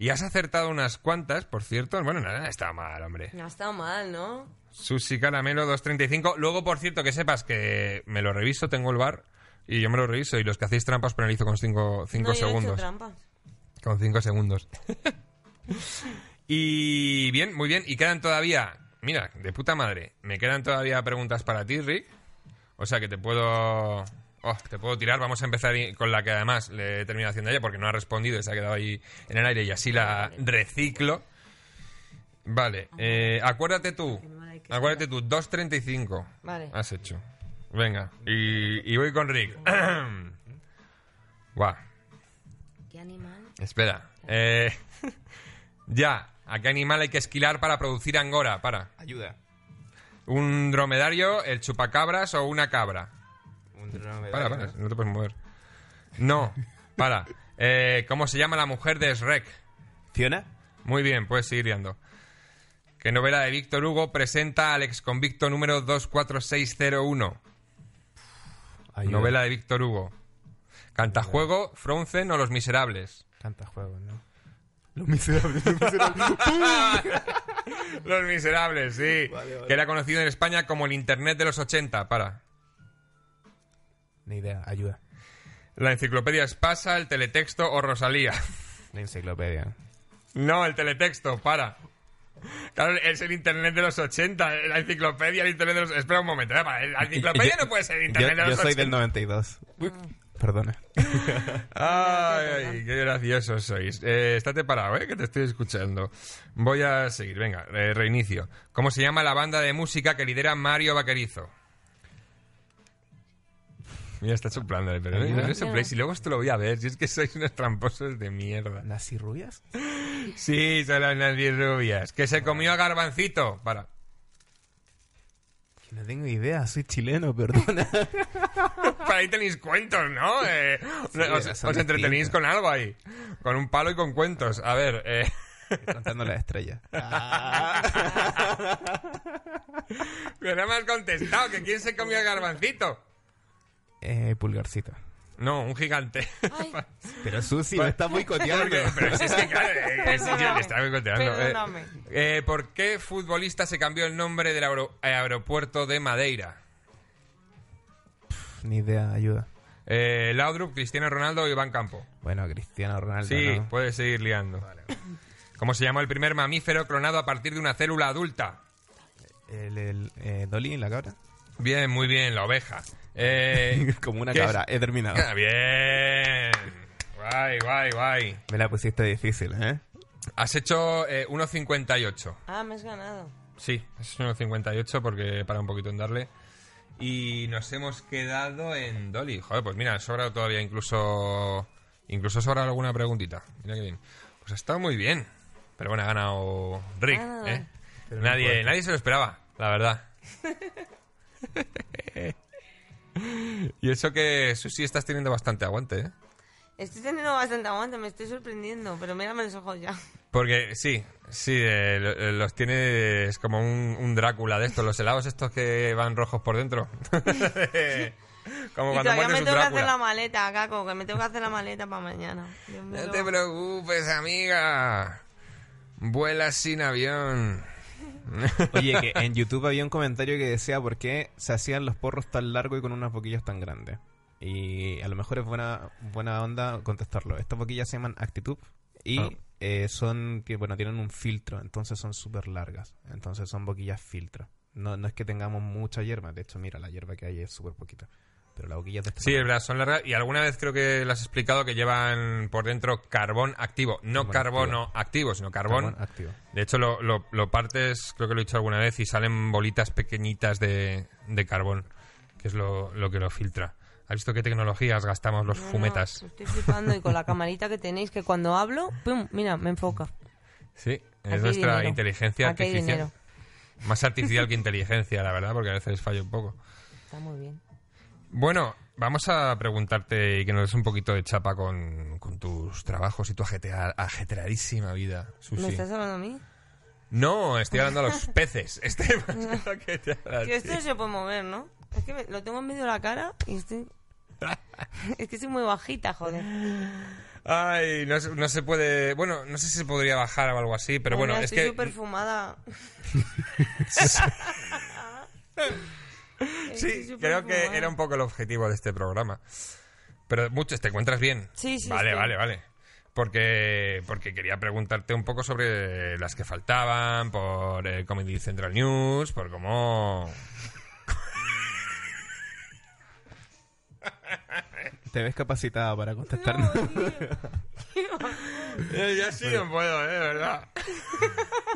Y has acertado unas cuantas, por cierto. Bueno, no, no ha estado mal, hombre.
No ha estado mal, ¿no?
Sushi Caramelo 235. Luego, por cierto, que sepas que me lo reviso, tengo el bar. Y yo me lo reviso. Y los que hacéis trampas penalizo con 5
no, he
segundos. Con 5 segundos. y bien, muy bien. Y quedan todavía. Mira, de puta madre. Me quedan todavía preguntas para ti, Rick. O sea que te puedo. oh, te puedo tirar. Vamos a empezar con la que además le he terminado haciendo ella porque no ha respondido y se ha quedado ahí en el aire y así la reciclo. Vale, eh, acuérdate tú. Acuérdate tú, 2.35
Vale.
has hecho. Venga, y, y voy con Rick. Guau.
¿Qué animal?
Espera. Eh, ya. ¿A qué animal hay que esquilar para producir angora? Para.
Ayuda.
¿Un dromedario, el chupacabras o una cabra?
Un dromedario,
Para, para,
¿no?
te puedes mover. No, para. Eh, ¿Cómo se llama la mujer de Shrek?
¿Fiona?
Muy bien, puedes seguir liando. ¿Qué novela de Víctor Hugo presenta al exconvicto número 24601?
Ayuda.
Novela de Víctor Hugo. Cantajuego, Frozen o Los Miserables.
Canta juegos, ¿no? Los miserables, los miserables.
Los Miserables, sí.
Vale, vale.
Que era conocido en España como el Internet de los 80. Para.
Ni idea, ayuda.
La enciclopedia Espasa, el teletexto o Rosalía.
La enciclopedia.
No, el teletexto, para. Claro, es el internet de los 80, la enciclopedia, el internet de los... Espera un momento, eh, la enciclopedia
Yo-
no puede ser el
Yo,
internet de
yo
los
soy
80.
del 92. Perdona.
Ay, ay, qué graciosos sois. Eh, estate parado, eh, que te estoy escuchando. Voy a seguir, venga, eh, reinicio. ¿Cómo se llama la banda de música que lidera Mario Vaquerizo? Mira, está soplando, eh, pero no, no, no sopléis, y luego esto lo voy a ver, si es que sois unos tramposos de mierda.
¿Nazi rubias?
Sí, son las rubias. Que se comió a Garbancito. Para.
No tengo idea, soy chileno, perdona.
Para ahí tenéis cuentos, ¿no? Eh, os, os entretenéis con algo ahí. Con un palo y con cuentos. A ver, eh,
Contando las estrellas.
pero no me has contestado. ¿Que quién se comió a Garbancito?
Eh, pulgarcito.
No, un gigante.
Ay,
Pero Susi, me está boicoteando.
Porque- pero si es que, claro, eh, es- yo le estaba boicoteando. Eh,
Perdóname.
eh, ¿Por qué futbolista se cambió el nombre del aero- aeropuerto de Madeira?
Ni idea, ayuda.
Eh, Laudrup, Cristiano Ronaldo o Iván Campo.
Bueno, Cristiano Ronaldo.
Sí,
¿no?
puedes seguir liando. ¿Cómo se llama el primer mamífero clonado a partir de una célula adulta?
El, el, eh, Dolly, la cabra.
Bien, muy bien, la oveja. Eh,
Como una cabra, he terminado.
Ah, Bien. Guay, guay, guay.
Me la pusiste difícil, ¿eh?
Has hecho eh, 1.58.
ah, me has ganado.
Sí, es 1.58 porque para un poquito en darle. Y nos hemos quedado en Dolly. Joder, pues mira, sobra todavía incluso... Incluso sobra alguna preguntita. Mira qué bien. Pues ha estado muy bien. Pero bueno, ha ganado Rick,
Ah,
¿eh? Nadie, nadie se lo esperaba, la verdad. y eso que Susi estás teniendo bastante aguante, ¿eh?
Estoy teniendo bastante aguante, me estoy sorprendiendo, pero mírame los ojos ya.
Porque sí, sí, eh, eh, los tiene es como un, un Drácula de estos, los helados estos que van rojos por dentro. como
y
cuando
todavía me tengo que hacer la maleta, Caco, que me tengo que hacer la maleta para mañana. Dios
No te preocupes, amiga. Vuela sin avión.
Oye, que en YouTube había un comentario que decía por qué se hacían los porros tan largos y con unas boquillas tan grandes. Y a lo mejor es buena, buena onda contestarlo. Estas boquillas se llaman actitud y
Ah.
eh, son, que, bueno, tienen un filtro, entonces son súper largas. Entonces son boquillas filtro. No, no es que tengamos mucha hierba, de hecho, mira, la hierba que hay es súper poquita. Pero la boquilla de este
Sí, es verdad, son largas. Y alguna vez creo que las has explicado que llevan por dentro carbón activo. No
Carbón
carbono activo, sino carbón.
carbón activo.
De hecho, lo, lo- lo partes, creo que lo he dicho alguna vez, y salen bolitas pequeñitas de, de carbón, que es lo, lo que lo filtra. ¿Has visto qué tecnologías gastamos los
No, no,
fumetas?
estoy flipando y con la camarita que tenéis, que cuando hablo, ¡pum! Mira, me enfoca.
Sí, es
Aquí
nuestra
dinero.
inteligencia
Aquí
artificial. Más artificial que inteligencia, la verdad, porque a veces falla un poco.
Está muy bien.
Bueno, vamos a preguntarte y que nos des un poquito de chapa con, con tus trabajos y tu ajetea- ajetreadísima vida, Susi.
¿Me estás hablando a mí?
No, estoy hablando a los peces. Estoy hablando que te habla a
Que esto no se puede mover, ¿no? Es que me- lo tengo en medio de la cara y estoy... es que soy muy bajita, joder.
Ay, no, se- no se puede... Bueno, no sé si se podría bajar o algo así, pero bueno,
Mira,
es
estoy
que...
súper fumada.
Sí, creo que era un poco el objetivo de este programa. Pero muchos, ¿te encuentras bien?
Sí, sí,
Vale, vale, vale. Porque, porque quería preguntarte un poco sobre las que faltaban, por eh, Comedy Central News, por cómo...
Te ves capacitada para contestarnos.
Eh, ya sí no puedo, eh, de verdad.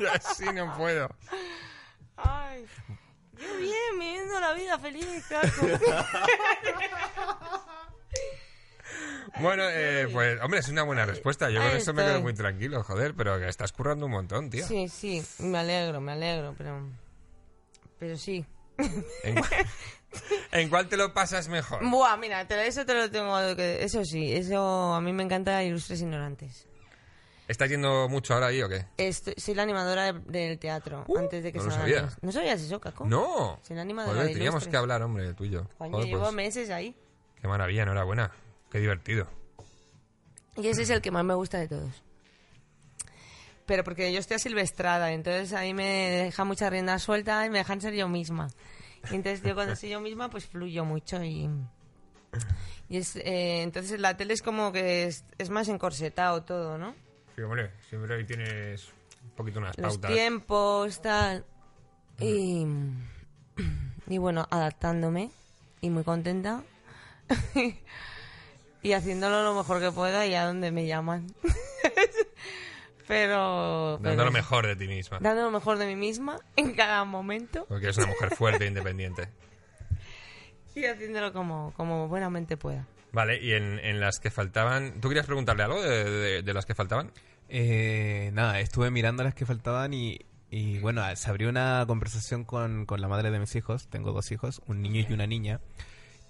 ya sí no puedo.
Ay, qué bien, viviendo la vida feliz, Caco.
Bueno, eh, pues, hombre, es una buena respuesta. Yo con eso me
estoy.
quedo muy tranquilo, joder, pero que estás currando un montón, tío.
Sí, sí, me alegro, me alegro, pero... Pero sí.
¿En, cu- ¿En cuál te lo pasas mejor?
Buah, mira, te- eso te lo tengo que... Eso sí, eso a mí me encanta Ilustres Ignorantes.
¿Estás yendo mucho ahora ahí o qué?
Estoy- soy la animadora de- del teatro, antes de que
Uh, no
se
sabía.
¿No sabías eso, Caco?
No.
Soy la animadora
Joder, teníamos
Ilustres.
que hablar, hombre, tuyo.
Coño,
Joder,
llevo
pues,
meses ahí.
Qué maravilla, enhorabuena. Qué divertido.
Y ese es el que más me gusta de todos. Pero porque yo estoy asilvestrada, entonces ahí me deja mucha rienda suelta y me dejan ser yo misma. Y entonces yo cuando soy yo misma, pues fluyo mucho y... y es, eh, entonces la tele es como que es, es más encorsetado todo, ¿no?
Sí, hombre, siempre ahí tienes un poquito unas
Los
pautas.
tiempos, tal. Y, y bueno, adaptándome y muy contenta. y haciéndolo lo mejor que pueda y a donde me llaman. pero,
Dando
pero
lo mejor de ti misma.
dando lo mejor de mí misma en cada momento
Porque eres una mujer fuerte e independiente.
y haciéndolo como, como buenamente pueda.
Vale, y en, en las que faltaban... ¿Tú querías preguntarle algo de, de- de las que faltaban?
Eh, nada, estuve mirando las que faltaban y, y, bueno, se abrió una conversación con, con la madre de mis hijos. Tengo dos hijos, un niño y una niña.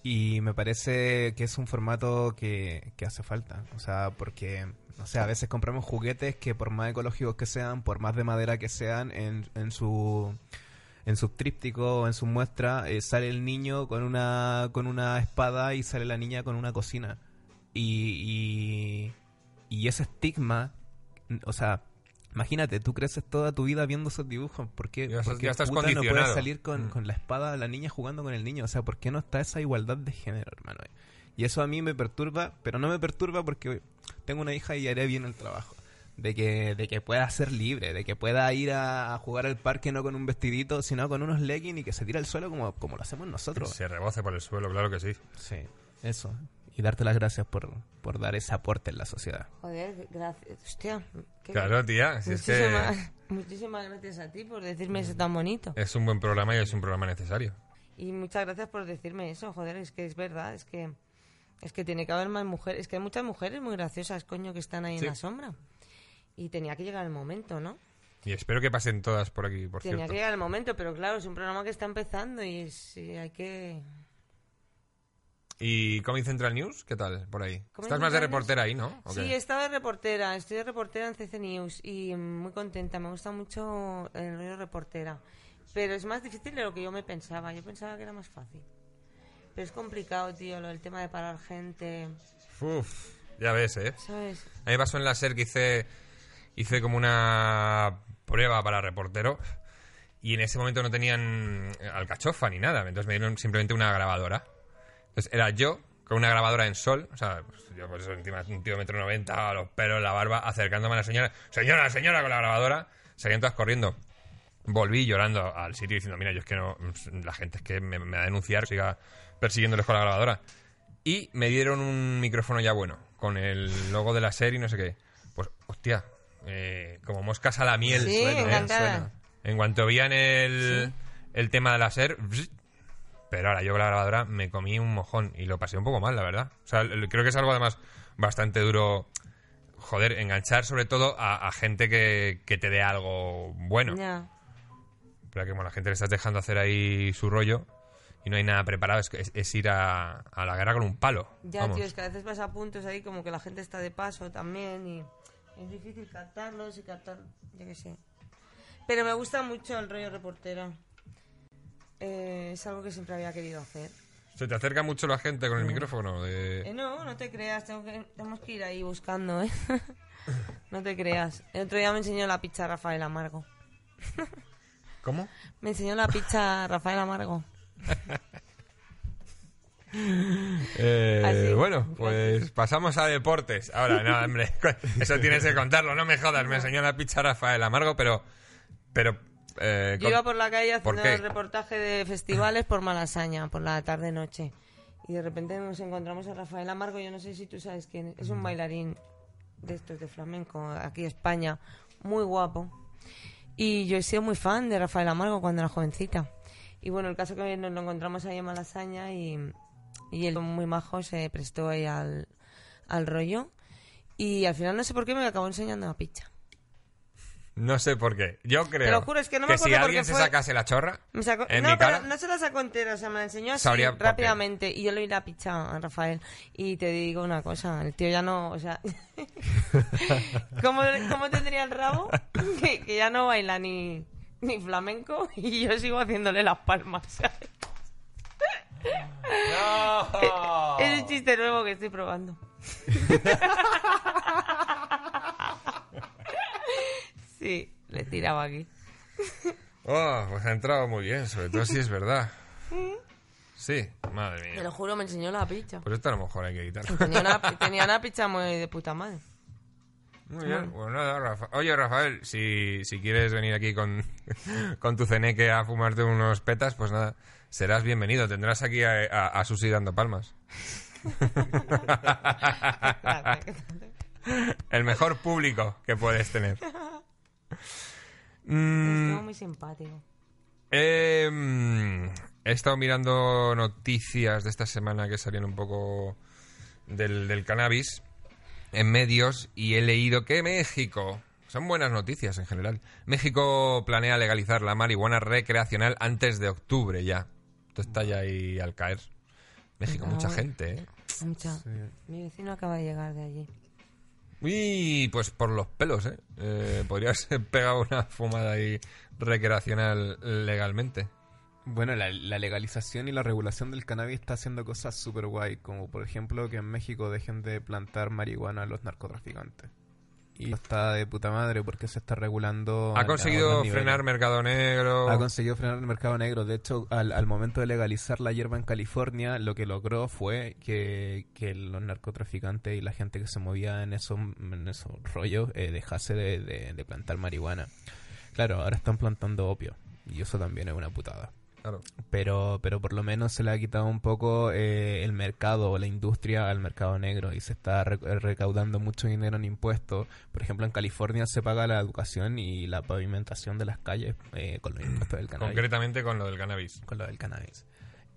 Y me parece que es un formato que, que hace falta. O sea, porque, no sé, a veces compramos juguetes que por más ecológicos que sean, por más de madera que sean, en, en su en su tríptico o en su muestra eh, sale el niño con una con una espada y sale la niña con una cocina. Y, y, y ese estigma, o sea, imagínate, tú creces toda tu vida viendo esos dibujos. ¿Por qué,
Ya estás-
por qué
ya estás
puta no puedes salir con,
Mm.
con la espada la niña jugando con el niño? O sea, ¿por qué no está esa igualdad de género, hermano? Y eso a mí me perturba, pero no me perturba porque tengo una hija y haré bien el trabajo. De que, de que pueda ser libre, de que pueda ir a, a jugar al parque no con un vestidito, sino con unos leggings y que se tire al suelo como, como lo hacemos nosotros.
Se reboce por el suelo, claro que sí.
Sí, eso. Y darte las gracias por, por dar ese aporte en la sociedad.
Joder, gracias. Hostia. qué-
Claro, tía. Si es que
Muchísimas, muchísimas gracias a ti por decirme eso tan bonito.
es un buen programa y es un programa necesario.
Y muchas gracias por decirme eso, joder, es que es verdad, es que es que tiene que haber más mujeres, es que hay muchas mujeres muy graciosas, coño, que están ahí
Sí.
en la sombra. Y tenía que llegar el momento, ¿no?
Y espero que pasen todas por aquí, por
tenía
cierto.
que llegar el momento, pero claro, es un programa que está empezando y sí, hay que...
¿Y Comedy Central News? ¿Qué tal por ahí? Estás más de
News?
reportera ahí, ¿no? ¿O
Sí, he estado de reportera, estoy de reportera en CC News y muy contenta, me gusta mucho el rollo reportera. Pero es más difícil de lo que yo me pensaba, yo pensaba que era más fácil. Pero es complicado, tío, lo del tema de parar gente,
Uf, ya ves, ¿eh?
¿sabes?
A mí pasó en la SER que hice, hice como una prueba para reportero y en ese momento no tenían alcachofa ni nada. Entonces me dieron simplemente una grabadora. Entonces era yo con una grabadora en sol, o sea, pues, yo por eso encima un tío de metro noventa, los pelos, la barba, acercándome a la señora, señora, señora, con la grabadora, salían todas corriendo. Volví llorando al sitio diciendo, mira, yo es que no, la gente es que me, me va a denunciar, siga persiguiéndoles con la grabadora. Y me dieron un micrófono ya bueno, con el logo de la serie y no sé qué. Pues, hostia, eh, como moscas a la miel.
Sí,
suena, ¿eh? Suena. En cuanto veían el, el tema de la SER, pero ahora yo con la grabadora me comí un mojón y lo pasé un poco mal, la verdad. O sea, creo que es algo además bastante duro, joder, enganchar sobre todo a, a gente que, que te dé algo bueno.
Ya.
Pero que como la gente le estás dejando hacer ahí su rollo y no hay nada preparado, es, es- es ir a, a la guerra con un palo.
Ya,
Vamos.
tío, es que a veces vas a puntos ahí como que la gente está de paso también y es difícil captarlos y captar, yo qué sé. Pero me gusta mucho el rollo reportera. Eh, es algo que siempre había querido hacer.
Se te acerca mucho la gente con el micrófono. de-
Eh, no, no te creas, tengo que, tenemos que ir ahí buscando, ¿eh? no te creas. El otro día me enseñó la pizza Rafael Amargo.
¿Cómo?
Me enseñó la pizza Rafael Amargo.
Eh,
Así,
bueno, pues pasamos a deportes. Ahora, no, hombre, eso tienes que contarlo, no me jodas. Me enseñó la pizza Rafael Amargo, pero. Pero. eh,
Yo iba por la calle
¿Por
haciendo el reportaje de festivales por Malasaña, por la tarde-noche. Y de repente nos encontramos a Rafael Amargo, yo no sé si tú sabes quién es. Es un bailarín de estos de flamenco, aquí en España, muy guapo. Y yo he sido muy fan de Rafael Amargo cuando era jovencita. Y bueno, el caso que nos lo encontramos ahí en Malasaña y, y él muy majo se prestó ahí al, al rollo. Y al final no sé por qué me acabó enseñando la pizza.
No sé por qué. Yo creo.
lo juro, es que no me
si
acuerdo por
alguien se
fue-
sacase la chorra.
Me sacó-
en
no,
mi
pero no se la sacó entera, o sea, me la enseñó así
Sabría
rápidamente y yo le di la picha a Rafael. Y te digo una cosa, el tío ya no, o sea, ¿cómo, cómo tendría el rabo? Que, que ya no baila ni, ni flamenco y yo sigo haciéndole las palmas. ¿sabes?
¡No!
Es un chiste nuevo que estoy probando. sí, le tiraba aquí.
Oh, pues ha entrado muy bien, sobre todo si es verdad. Sí, madre
Te
mía.
lo juro, me enseñó la picha.
Pues esto a lo mejor hay que editarlo.
Tenía una, tenía una picha muy de puta madre.
Muy bien, pues nada, Rafa. Oye, Rafael, si, si quieres venir aquí con, con tu ceneque a fumarte unos petas, pues nada, serás bienvenido. Tendrás aquí a, a, a Susi dando palmas. El mejor público que puedes tener. Mm,
muy simpático.
eh, mm, he estado mirando noticias de esta semana que salían un poco del, del cannabis en medios y he leído que México, son buenas noticias en general, México planea legalizar la marihuana recreacional antes de octubre ya. Esto está ya ahí al caer. México, mucha gente, ¿eh?
Mucha. Mi vecino acaba de llegar de allí.
Uy, pues por los pelos, ¿eh? eh podrías pegar una fumada ahí recreacional legalmente.
Bueno, la, la legalización y la regulación del cannabis está haciendo cosas súper guay, como por ejemplo que en México dejen de plantar marihuana a los narcotraficantes. Y está de puta madre porque se está regulando...
Ha conseguido frenar mercado negro.
Ha conseguido frenar el mercado negro. De hecho, al, al momento de legalizar la hierba en California, lo que logró fue que, que los narcotraficantes y la gente que se movía en esos, en esos rollos eh, dejase de, de- de plantar marihuana. Claro, ahora están plantando opio. Y eso también es una putada.
Claro.
Pero, pero por lo menos se le ha quitado un poco eh, el mercado o la industria al mercado negro y se está re- recaudando mucho dinero en impuestos. Por ejemplo, en California se paga la educación y la pavimentación de las calles eh, con los impuestos del cannabis.
Concretamente con lo del cannabis.
Con lo del cannabis.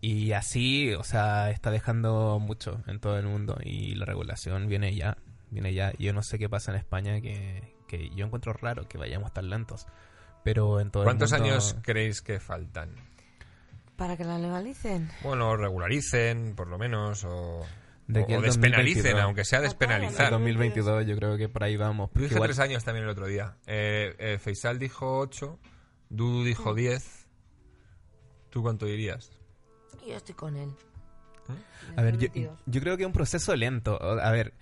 Y así, o sea, está dejando mucho en todo el mundo y la regulación viene ya, viene ya. Yo no sé qué pasa en España que, que yo encuentro raro que vayamos tan lentos. Pero en todo el
¿Cuántos
mundo-
años creéis que faltan?
Para que la legalicen.
Bueno, regularicen, por lo menos, o,
De
o- o
al
despenalicen,
2022.
aunque sea
En
despenalizar.
2022 yo creo que por ahí vamos.
Yo dije
igual-
tres años también el otro día. Eh, eh, Faisal dijo ocho, Dudu dijo
Mm.
diez. ¿Tú cuánto dirías?
Yo estoy con él.
A ver, yo,
22.
yo creo que es un proceso lento. A ver,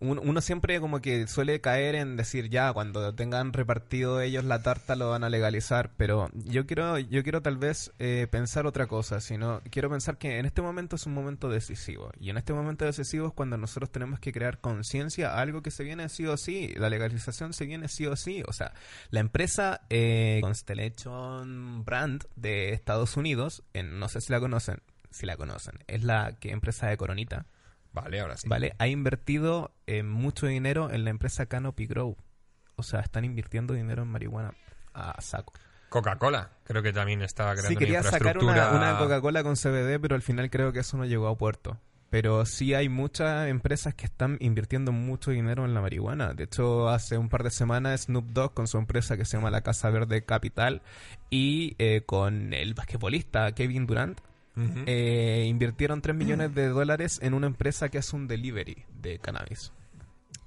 un- uno siempre como que suele caer en decir ya, cuando tengan repartido ellos la tarta lo van a legalizar, pero yo quiero, yo quiero tal vez eh, pensar otra cosa, sino quiero pensar que en este momento es un momento decisivo. Y en este momento decisivo es cuando nosotros tenemos que crear conciencia, algo que se viene sí o sí, la legalización se viene sí o sí. O sea, la empresa eh, Constellation Brand de Estados Unidos, en- no sé si la conocen, si la conocen, es la que empresa de Coronita,
Vale, ahora sí.
¿vale? Ha invertido eh, mucho dinero en la empresa Canopy Grow. O sea, están invirtiendo dinero en marihuana a saco.
Coca-Cola, creo que también estaba creando
Sí, quería
una
sacar una Coca-Cola con CBD, pero al final creo que eso no llegó a puerto. Pero sí hay muchas empresas que están invirtiendo mucho dinero en la marihuana. De hecho, hace un par de semanas Snoop Dogg con su empresa que se llama la Casa Verde Capital y eh, con el basquetbolista Kevin Durant
Ujú.
eh, invirtieron 3 millones de dólares en una empresa que hace un delivery de cannabis.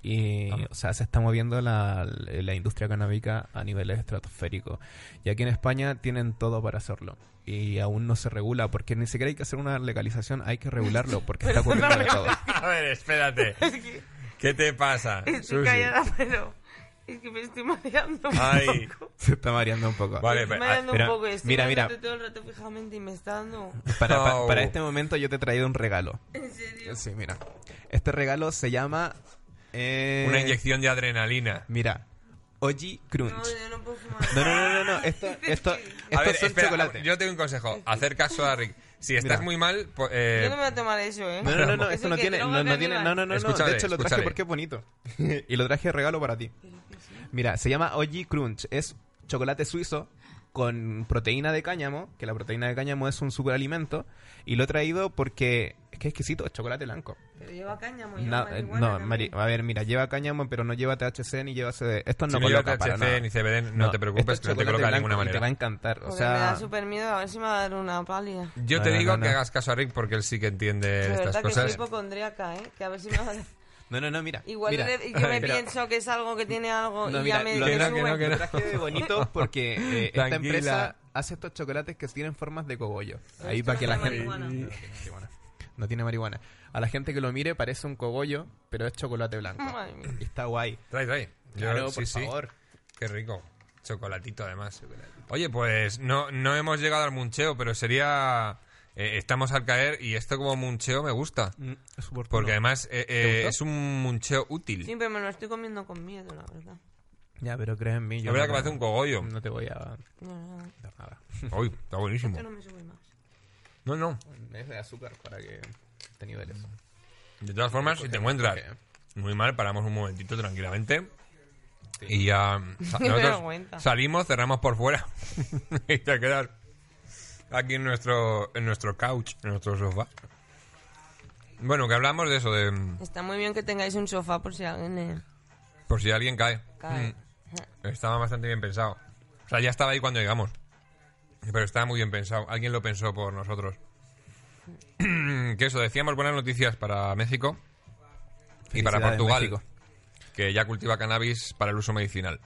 Y,
Ah.
o sea, se está moviendo la, la industria canábica a niveles estratosféricos. Y aquí en España tienen todo para hacerlo. Y aún no se regula, porque ni siquiera hay que hacer una legalización, hay que regularlo, porque está ocurriendo de todo.
A ver, espérate. ¿Qué te pasa?
Estoy
Susi?
callada, pero es que me estoy mareando un
Ay.
poco.
Se está mareando un poco.
Vale,
Me estoy
pero-
mareando
mira,
un poco. Estoy
mira, mira.
todo el rato fijamente y me está dando...
Para, pa-
Oh.
para este momento yo te he traído un regalo.
¿En serio?
Sí, mira. Este regalo se llama... eh,
Una inyección de adrenalina.
Mira, Oji Crunch.
No, yo no puedo fumar.
No, no, no, no, no. Esto, esto,
A
estos son
espera, yo tengo un consejo. Hacer caso a Rick. Si estás
Mira.
muy mal, pues,
Yo
eh,
no me voy a tomar eso, ¿eh?
No, no, no, no,
¿Eso
esto no tiene, no, no
de
tiene, no, no, no, no.
Escúchale,
De hecho lo traje
escúchale.
porque es bonito. y lo traje de regalo para ti. Mira, se llama Oji Crunch. Es chocolate suizo con proteína de cáñamo, que la proteína de cáñamo es un superalimento, y lo he traído porque es que es exquisito, es chocolate blanco.
Pero lleva cáñamo, lleva
Na- eh,
marihuana
no,
también.
mari- a ver, mira, lleva cáñamo, pero no lleva THC ni lleva CD. Esto
si
no
no lleva
coloca para
THC ni CBD, no, te preocupes, que
es
no te coloca de ninguna
y Te va a
manera.
encantar. O
Porque me da
sea,
súper miedo, a ver si me va a dar una pálida.
Yo
No,
te
no,
digo
no,
que
no.
hagas caso a Rick porque él sí que entiende
De
estas
verdad que
cosas.
soy hipocondríaca, ¿eh? Que a ver si me va a dar...
no, no, no, mira.
Igual
mira.
le- yo me
Pero-
pienso que es algo que tiene algo
No,
y
mira,
ya me,
lo,
que no,
traje,
que no, que no.
traje de bonito porque eh, esta empresa hace estos chocolates que tienen formas de cogollo. Ahí para que la
tiene
gente... No tiene marihuana. No tiene marihuana. A la gente que lo mire parece un cogollo, pero es chocolate blanco. Y está guay.
Trae, trae.
Claro, por
sí.
favor.
Qué rico. Chocolatito, además. Oye, pues no, no hemos llegado al muncheo, pero sería... eh, estamos al caer y esto como muncheo me gusta.
Mm, es súper
Porque además eh, eh, es un muncheo útil.
Sí, pero me lo estoy comiendo con miedo, la verdad.
Ya, pero cree en mí. Yo
La verdad
no
que
te-
parece un cogollo.
No te voy a
No, no, no.
dar nada.
Uy, está buenísimo.
Esto no me sube más.
No, no.
Es de azúcar para que te niveles.
De todas formas, si te encuentras muy mal, paramos un momentito tranquilamente. Y ya. salimos, cerramos por fuera. y te quedas aquí en nuestro, en nuestro couch, en nuestro sofá. Bueno, que hablamos de eso, de.
Está muy bien que tengáis un sofá por si alguien le
Por si alguien cae.
cae.
Mm, estaba bastante bien pensado. O sea, ya estaba ahí cuando llegamos. Pero estaba muy bien pensado. Alguien lo pensó por nosotros. que eso, decíamos buenas noticias para México y para Portugal,
México.
que ya cultiva cannabis para el uso medicinal.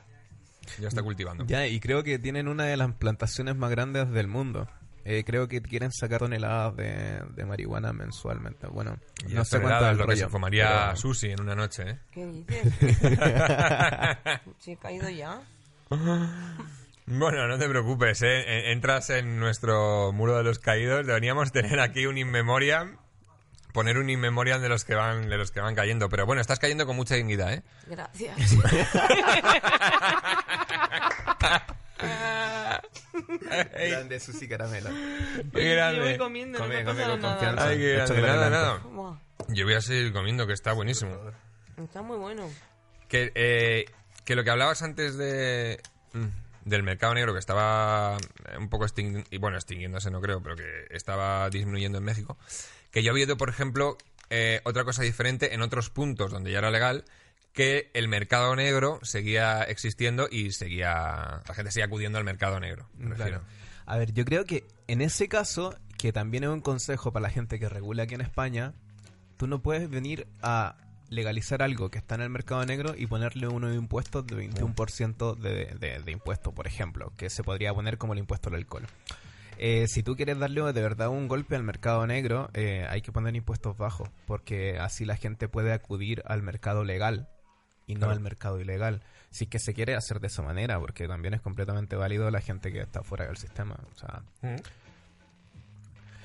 Ya está cultivando.
Ya, y creo que tienen una de las plantaciones más grandes del mundo. Eh, creo que quieren sacar toneladas de, de marihuana mensualmente. Bueno,
Y
no sé cuánto es
lo que se fumaría
pero-
Susi en una noche, ¿eh?
¿Qué dices? ¿Sí he caído ya?
Bueno, no te preocupes, ¿eh? E- Entras en nuestro muro de los caídos. Deberíamos tener aquí un in memoriam. Poner un in memoriam de los que van, de los que van cayendo. Pero bueno, estás cayendo con mucha dignidad, ¿eh?
Gracias.
Grande Susi Caramelo.
Qué grande.
Yo voy comiendo, no
Come,
me
come con
nada.
confianza.
Ay, qué grande.
que
Nada, nada.
Buah,
Yo voy a seguir comiendo, que está buenísimo.
está muy bueno.
Que, eh, que lo que hablabas antes de mm, del mercado negro, que estaba eh, un poco extinguiendo, y bueno, extinguiéndose no creo, pero que estaba disminuyendo en México, que yo había visto, por ejemplo, eh, otra cosa diferente en otros puntos donde ya era legal, que el mercado negro seguía existiendo y seguía la gente seguía acudiendo al mercado negro. me.
Claro. A ver, yo creo que en ese caso, que también es un consejo para la gente que regula aquí en España, tú no puedes venir a legalizar algo que está en el mercado negro y ponerle unos impuestos de 21% de, de, de impuesto, por ejemplo, que se podría poner como el impuesto al alcohol. Eh, si tú quieres darle de verdad un golpe al mercado negro, eh, hay que poner impuestos bajos, porque así la gente puede acudir al mercado legal y no al mercado ilegal. Si es que se quiere hacer de esa manera, porque también es completamente válido la gente que está fuera del sistema. O sea,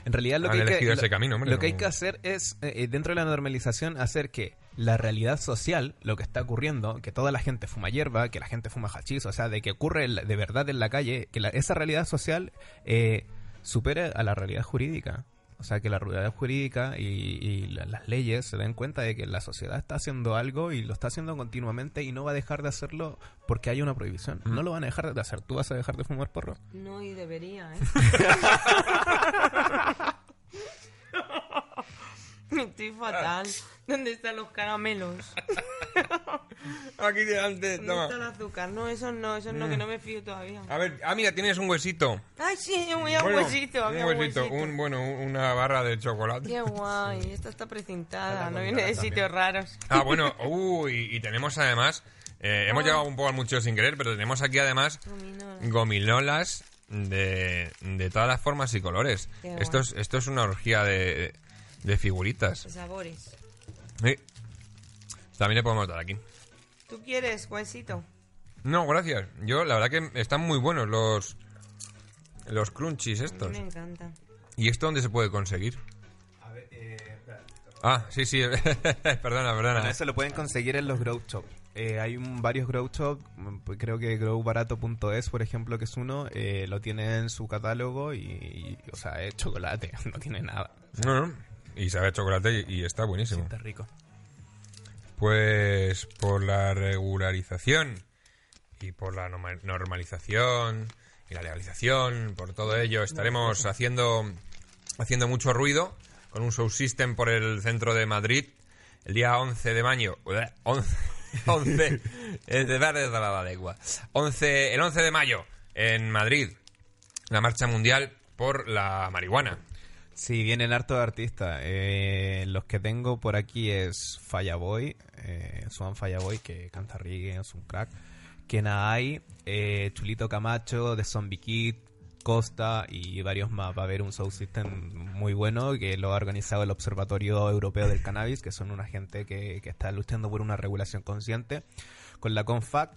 en realidad lo que, hay que, lo-
camino, hombre,
lo que hay que hacer es, eh, eh, dentro de la normalización, hacer que la realidad social, lo que está ocurriendo, que toda la gente fuma hierba, que la gente fuma hachís, o sea, de que ocurre de verdad en la calle, que la- esa realidad social eh, supere a la realidad jurídica. O sea, que la realidad jurídica y, y la- las leyes se den cuenta de que la sociedad está haciendo algo y lo está haciendo continuamente y no va a dejar de hacerlo porque hay una prohibición. No lo van a dejar de hacer. ¿Tú vas a dejar de fumar porro?
No, y debería, ¿eh? Estoy fatal. ¿Dónde están los caramelos?
Aquí delante,
¿Dónde está el azúcar? No, eso no, eso no, que no me fío todavía.
A ver, ah, mira, tienes un huesito.
Ay, sí, un
Bueno,
huesito,
un huesito,
huesito.
un, bueno, un- una barra de chocolate.
Qué guay, esta está precintada, no viene de
también.
sitios raros.
Ah, bueno, uy, y tenemos además, eh, hemos
Ah.
llegado un poco al mucho sin querer, pero tenemos aquí además
Gominolas.
gominolas de, de todas las formas y colores.
Qué guay.
Esto es, esto es una orgía de, de figuritas.
De sabores.
Sí. También le podemos dar aquí.
¿Tú quieres huesito?
No, gracias. Yo, la verdad que están muy buenos los los crunchies
A
estos.
mí me encanta.
¿Y esto dónde se puede conseguir? Ah, sí, sí. perdona, perdona.
Bueno, eso lo pueden conseguir en los Grow Shop. Eh, hay un- varios Grow Shop, mm, pues creo que growbarato.es, por ejemplo, que es uno, eh, lo tiene en su catálogo y, y, o sea, es chocolate, no tiene nada.
No, no. Y sabe a chocolate y, y está buenísimo.
Está rico.
Pues por la regularización y por la norma- normalización y la legalización, por todo ello, estaremos haciendo, haciendo mucho ruido con un show system por el centro de Madrid el día 11 de mayo. 11, 11 es de la lengua. 11, el 11 de mayo en Madrid, la marcha mundial por la marihuana.
Sí, vienen hartos artistas. Eh, los que tengo por aquí es Fallaboy, eh, Swan Fallaboy, que canta reggae, es un crack. Kenai, eh, Chulito Camacho, de Zombie Kid, Costa y varios más. Va a haber un sound system muy bueno que lo ha organizado el Observatorio Europeo del Cannabis, que son una gente que, que está luchando por una regulación consciente, con la CONFAC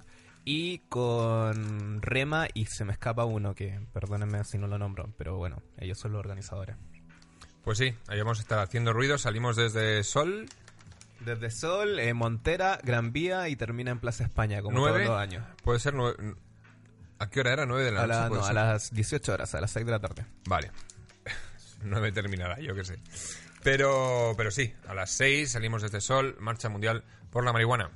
y con Rema y se me escapa uno que, perdónenme si no lo nombro, pero bueno, ellos son los organizadores.
Pues sí, ahí vamos a estar haciendo ruido. Salimos desde Sol.
Desde Sol, eh, Montera, Gran Vía y termina en Plaza España, como
¿Nueve?
todos los años.
Puede ser nueve... ¿A qué hora era? ¿Nueve de la
A,
noche?
la- no, a las 18 horas, a las 6 de la tarde.
Vale. 9 terminará, yo qué sé. Pero, pero sí, a las 6 salimos desde Sol, Marcha Mundial por la Marihuana.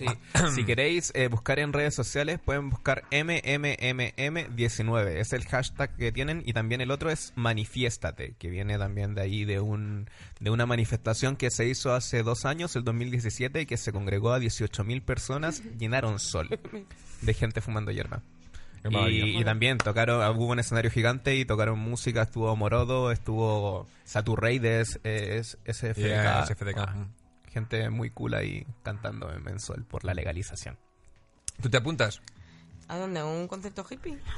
Sí. si queréis eh, buscar en redes sociales, pueden buscar MMMM19. Es el hashtag que tienen. Y también el otro es Manifiéstate, que viene también de ahí, de, un, de una manifestación que se hizo hace dos años, el 2017, y que se congregó a 18.000 personas. Llenaron sol de gente fumando hierba. Y, y también tocaron, hubo un escenario gigante y tocaron música, estuvo Morodo, estuvo Saturreydes, eh, es- SFDK.
Yeah, SFDK.
Gente muy cool ahí cantando en Mensol por la legalización.
¿Tú te apuntas?
¿A dónde? ¿A un concepto hippie?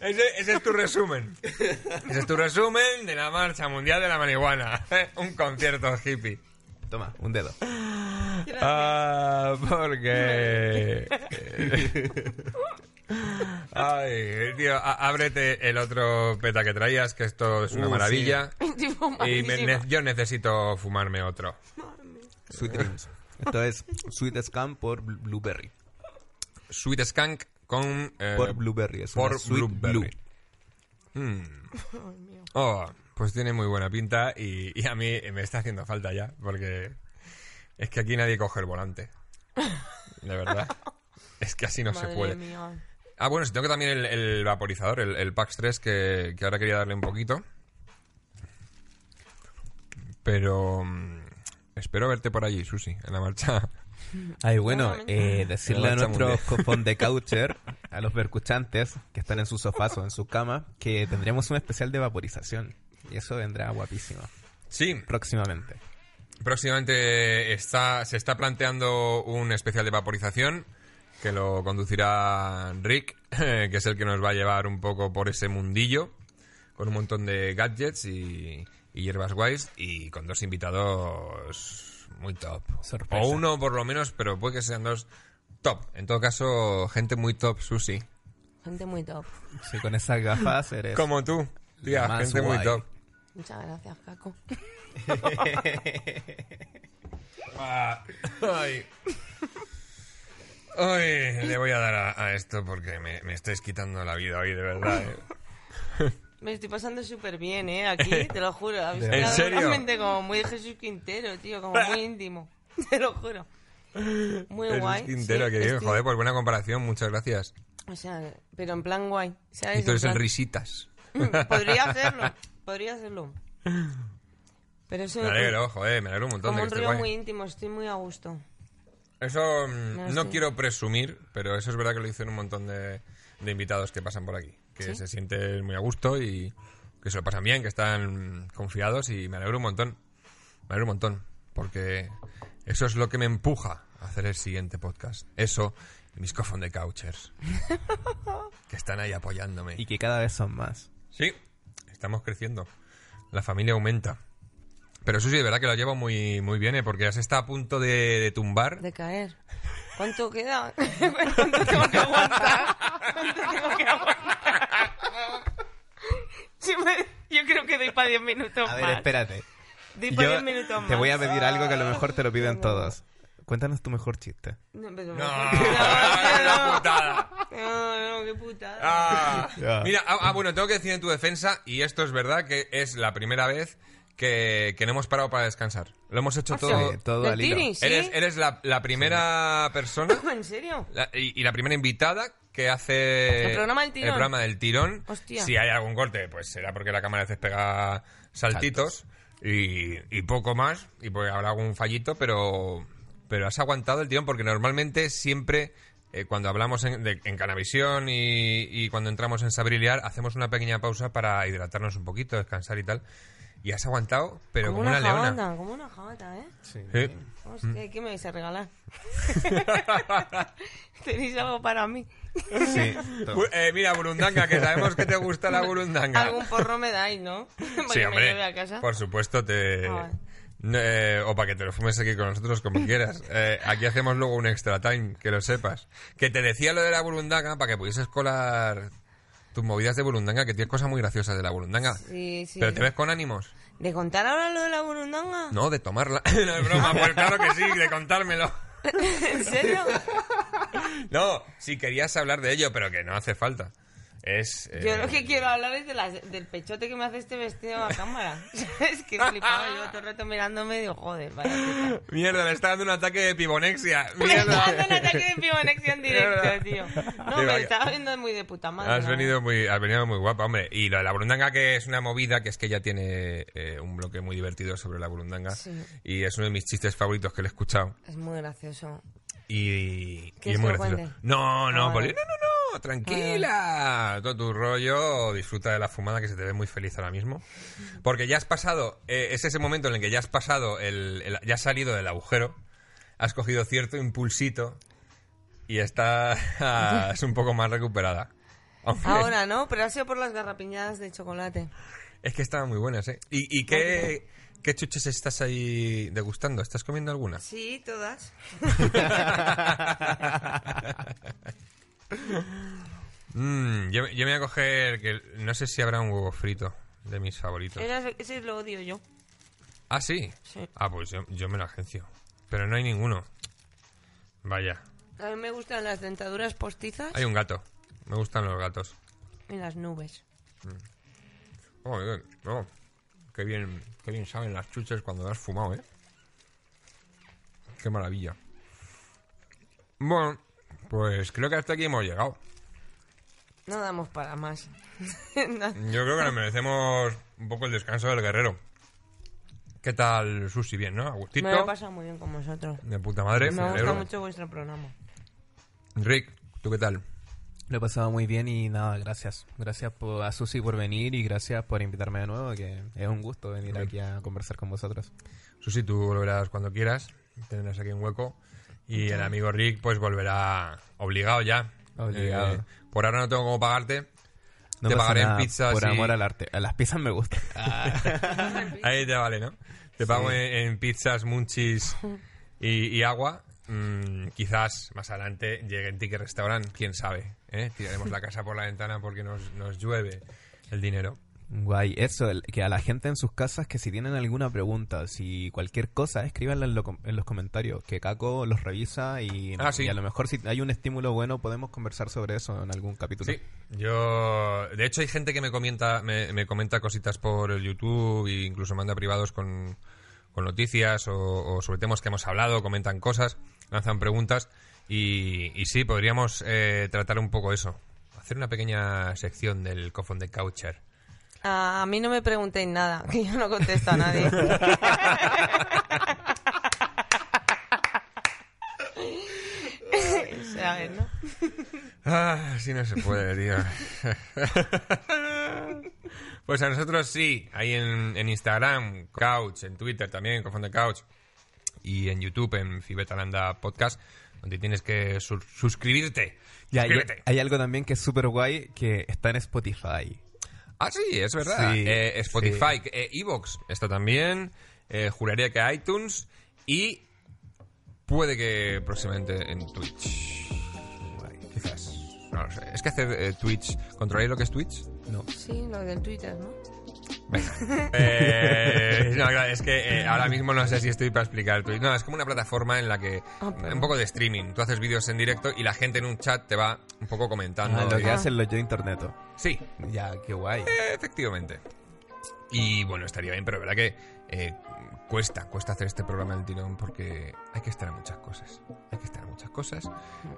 Ese, ese es tu resumen. Ese es tu resumen de la Marcha Mundial de la Marihuana. Un concierto hippie.
Toma, un dedo.
Ah, porque... Ay, tío, ábrete el otro peta que traías, que esto es una
Uh,
maravilla. Y me- ne- yo necesito fumarme otro.
Sweet Dreams. Esto es Sweet Scam por Bl- Blueberry.
Sweet Skunk con... eh,
Por Blueberry. Es una
por
Sweet
Blueberry.
Blue.
Mm. Oh, pues tiene muy buena pinta y, y a mí me está haciendo falta ya, porque es que aquí nadie coge el volante. De verdad. Es que así no se
Madre
puede.
mía.
Ah, bueno, si tengo también el, el vaporizador, el, el Pax 3, que, que ahora quería darle un poquito. Pero mm, espero verte por allí, Susi, en la marcha.
Ay, bueno, eh, decirle a nuestros cofón de coucher, a los percuchantes que están en sus sofás o en su cama, que tendremos un especial de vaporización. Y eso vendrá guapísimo.
Sí,
Próximamente.
Próximamente está, se está planteando un especial de vaporización que lo conducirá Rick, que es el que nos va a llevar un poco por ese mundillo, con un montón de gadgets y, y hierbas guays y con dos invitados muy top.
Sorpresa.
O uno por lo menos, pero puede que sean dos top. En todo caso, gente muy top, Susi.
Gente muy top.
Sí, con esas gafas eres...
Como tú, tía,
Más
gente muy top.
Muchas gracias, Caco.
Ay. Ay, le voy a dar a, a esto porque me, me estáis quitando la vida hoy, de verdad. ¿eh?
Me estoy pasando súper bien, ¿eh? Aquí, te lo juro.
¿En serio?
realmente como muy Jesús Quintero, tío. Como muy íntimo. Te lo juro. Muy
Jesús
guay.
Quintero,
sí,
que
estoy-
joder, pues buena comparación, muchas gracias.
O sea, pero en plan guay. ¿sabes?
Y tú eres el
plan-
risitas.
Podría hacerlo. Podría hacerlo. Pero eso
Me alegro, joder, me alegro un montón
como
de que
un río muy íntimo. Estoy muy a gusto.
Eso mm,
No,
no
sí.
quiero presumir, pero eso es verdad que lo dicen un montón de, de invitados que pasan por aquí. Que
¿Sí?
se sienten muy a gusto y que se lo pasan bien, que están confiados y me alegro un montón. Me alegro un montón. Porque eso es lo que me empuja a hacer el siguiente podcast. Eso y mis cofón de couchers. que están ahí apoyándome.
Y que cada vez son más.
Sí, estamos creciendo. La familia aumenta. Pero eso sí, de verdad que lo llevo muy, muy bien, ¿eh? porque ya se está a punto de, de tumbar.
De caer. ¿Cuánto queda? ¿Cuánto tengo que aguantar? ¿Cuánto tengo que aguantar? Sí, me- Yo creo que doy para 10 minutos
A ver,
más.
espérate.
Doy para
Yo
10 minutos más.
te voy a pedir algo que a lo mejor te lo piden todos. Cuéntanos tu mejor chiste.
No, pero-
No,
no, no,
putada.
no, no, qué putada.
Ah. Mira, ah, ah, bueno, tengo que decir en tu defensa, y esto es verdad, que es la primera vez que, que no hemos parado para descansar. Lo hemos hecho
Ah,
todo.
Sí, todo
¿Del
al hilo.
Sí?
Eres, eres la, la primera persona
¿En serio?
la- y, y la primera invitada que hace
¿El programa del tirón?
el programa del tirón.
Hostia.
Si hay algún corte, pues será porque la cámara a veces pega saltitos y, y poco más, y pues habrá algún fallito, pero, pero has aguantado el tirón porque normalmente siempre eh, cuando hablamos en, de- en Canavisión y, y cuando entramos en Sabriliar hacemos una pequeña pausa para hidratarnos un poquito, descansar y tal. Y has aguantado, pero como,
como
una, leona.
jabata, como una jabata, ¿eh?
Sí.
Hostia, ¿qué me vais a regalar? ¿Tenéis algo para mí?
Sí.
Eh, mira, burundanga, que sabemos que te gusta la burundanga.
Algún porro me dais, ¿no? Para
Sí,
que me
hombre.
lleve a casa.
Por supuesto, te.
Ah, vale.
Eh, o para que te lo fumes aquí con nosotros como quieras. Eh, aquí hacemos luego un extra time, que lo sepas. Que te decía lo de la burundanga para que pudieses colar tus movidas de burundanga, que tienes cosas muy graciosas de la burundanga.
Sí, sí.
¿Pero te ves con ánimos?
¿De contar ahora lo de la burundanga?
No, de tomarla. no es broma, pues claro que sí, de contármelo.
¿En serio?
No, si querías hablar de ello, pero que no hace falta. Es. eh,
Yo lo que quiero hablar es de las- del pechote que me hace este vestido a cámara. Es que flipaba yo todo el rato mirándome y digo, joder, vaya teta.
Mierda, le está dando un ataque de pibonexia.
Me está
Mierda.
dando un ataque de pimonexia en directo,
Mierda.
tío. No, me
vaya.
estaba viendo muy de puta madre.
Has
la
venido muy, has venido muy guapa, hombre. Y lo de la burundanga, que es una movida, que es que ella tiene eh, un bloque muy divertido sobre la burundanga.
Sí.
Y es uno de mis chistes favoritos que le he escuchado.
Es muy gracioso.
Y,
¿Quieres
y es muy gracioso. No, no,
Ah,
no, no, no, tranquila. Todo tu rollo, disfruta de la fumada que se te ve muy feliz ahora mismo. Porque ya has pasado, eh, es ese momento en el que ya has pasado, el, el- ya has salido del agujero, has cogido cierto impulsito y estás un poco más recuperada. Aunque-
Ahora, ¿no? Pero ha sido por las garrapiñadas de chocolate.
Es que estaban muy buenas, ¿eh? ¿Y, y qué, qué chuches estás ahí degustando? ¿Estás comiendo alguna?
Sí, todas.
Mm, yo, yo me voy a coger, que no sé si habrá un huevo frito de mis favoritos.
Ese, ese lo odio yo.
Ah, sí.
Sí.
Ah, pues yo, yo me lo agencio. Pero no hay ninguno. Vaya,
A mí me gustan las dentaduras postizas
hay un gato. Me gustan los gatos.
y las nubes.
Oh, bien. Oh, qué bien, qué bien saben las chuches cuando has fumado, ¿eh? Qué maravilla. Bueno, pues creo que hasta aquí hemos llegado.
No damos para más.
Yo creo que nos merecemos un poco el descanso del guerrero. ¿Qué tal, Susi? Bien, ¿no? Agustito.
me lo he pasado muy bien con vosotros.
De puta madre.
me gusta
alegro.
mucho vuestro programa.
Rick, ¿tú qué tal?
Lo he pasado muy bien y nada, gracias. Gracias por, a Susi por venir y gracias por invitarme de nuevo, que es un gusto venir aquí a conversar con vosotros.
Susi, tú volverás cuando quieras. Tendrás aquí un hueco. Y el amigo Rick, pues volverá obligado ya.
Obligado.
Eh, por ahora no tengo cómo pagarte.
No
te pagaré en pizzas.
Por
y-
amor al arte. A las pizzas me gustan.
Ahí te vale, ¿no? Te pago en, en pizzas, munchis y, y agua. Mm, quizás más adelante llegue en Ticket Restaurant, quién sabe. ¿Eh? Tiraremos la casa por la ventana porque nos, nos llueve el dinero.
Guay, eso, el- que a la gente en sus casas que si tienen alguna pregunta, si cualquier cosa, escríbanla en, lo en los comentarios, que Caco los revisa y,
Ah, sí.
y a lo mejor si hay un estímulo bueno podemos conversar sobre eso en algún capítulo.
Sí, yo... De hecho hay gente que me comenta, me, me comenta cositas por el YouTube e incluso manda privados con, con noticias o, o sobre temas que hemos hablado, comentan cosas, lanzan preguntas y, y sí, podríamos eh, tratar un poco eso. Hacer una pequeña sección del cofón de Coucher.
A mí no me preguntéis nada, que yo no contesto a nadie. ¿Sabes, no?
Ah, sí no se puede, tío. pues a nosotros sí, ahí en, en Instagram, Couch, en Twitter también, Cofón de Couch, y en YouTube, en Fibetalanda Podcast, donde tienes que sus- suscribirte.
Y hay, algo también que es súper guay que está en Spotify.
Ah, sí, es verdad.
Sí,
Eh, Spotify, eh, Evox, está también. eh, juraría que iTunes. Y puede que próximamente en Twitch. Quizás. No lo sé. Es que hacer eh, Twitch. ¿Controláis lo que es Twitch?
No.
Sí, lo del Twitter, ¿no?
Eh, no, claro, es que eh, ahora mismo no sé si estoy para explicar Twitch. No, es como una plataforma en la que.
Ah, pero-
Un poco de streaming. Tú haces vídeos en directo y la gente en un chat te va un poco comentando.
Ah, lo que hacen los yo interneto.
Sí,
Ya, qué guay.
Eh, Efectivamente. Y bueno, estaría bien, pero es verdad que eh, cuesta, cuesta hacer este programa del tirón porque hay que estar en muchas cosas. Hay que estar en muchas cosas.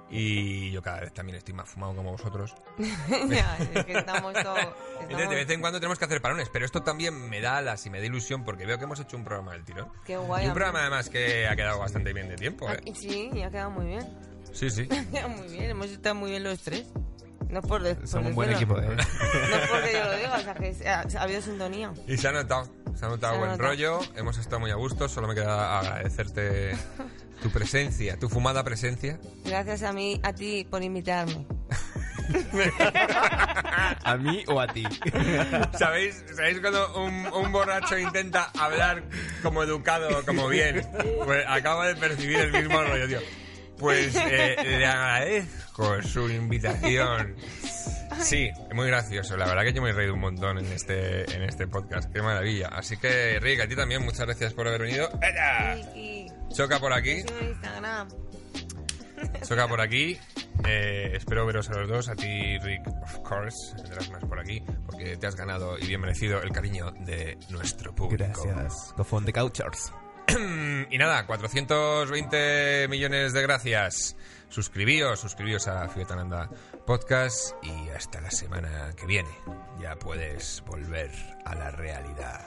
Y yo cada vez también estoy más fumado como vosotros.
ya, es que estamos todos...
Entonces, de vez en cuando tenemos que hacer parones, pero esto también me da alas y me da ilusión porque veo que hemos hecho un programa del tirón.
Qué guay.
Y un programa además que ha quedado bastante bien de tiempo,
Ah,
¿eh?
Sí, y ha quedado muy bien.
Sí, sí.
Muy bien, hemos estado muy bien los tres. No es por de- por
Somos un buen equipo, ¿eh?
No es porque yo lo diga, o sea, que ha, ha habido sintonía.
Y se ha notado. Se ha notado buen rollo, hemos estado muy a gusto, solo me queda agradecerte tu presencia, tu fumada presencia.
Gracias a mí, a ti por invitarme.
¿A mí o a ti?
¿Sabéis, ¿Sabéis cuando un, un borracho intenta hablar como educado, como bien? Pues acabo de percibir el mismo rollo, tío. Pues eh, le agradezco su invitación. Sí, muy gracioso. La verdad que yo me he reído un montón en este, en este podcast. Qué maravilla. Así que, Rick, a ti también muchas gracias por haber venido. ¡Ella!
Y,
Choca por aquí.
Instagram.
Choca por aquí. Eh, espero veros a los dos. A ti, Rick, of course. Tendrás más por aquí. Porque te has ganado y bien merecido el cariño de nuestro público.
Gracias. Cofón de Couchers.
Y nada, 420 millones de gracias. Suscribíos, suscribíos a Fibetananda Podcast y hasta la semana que viene. Ya puedes volver a la realidad.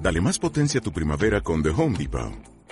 Dale más potencia a tu primavera con The Home Depot.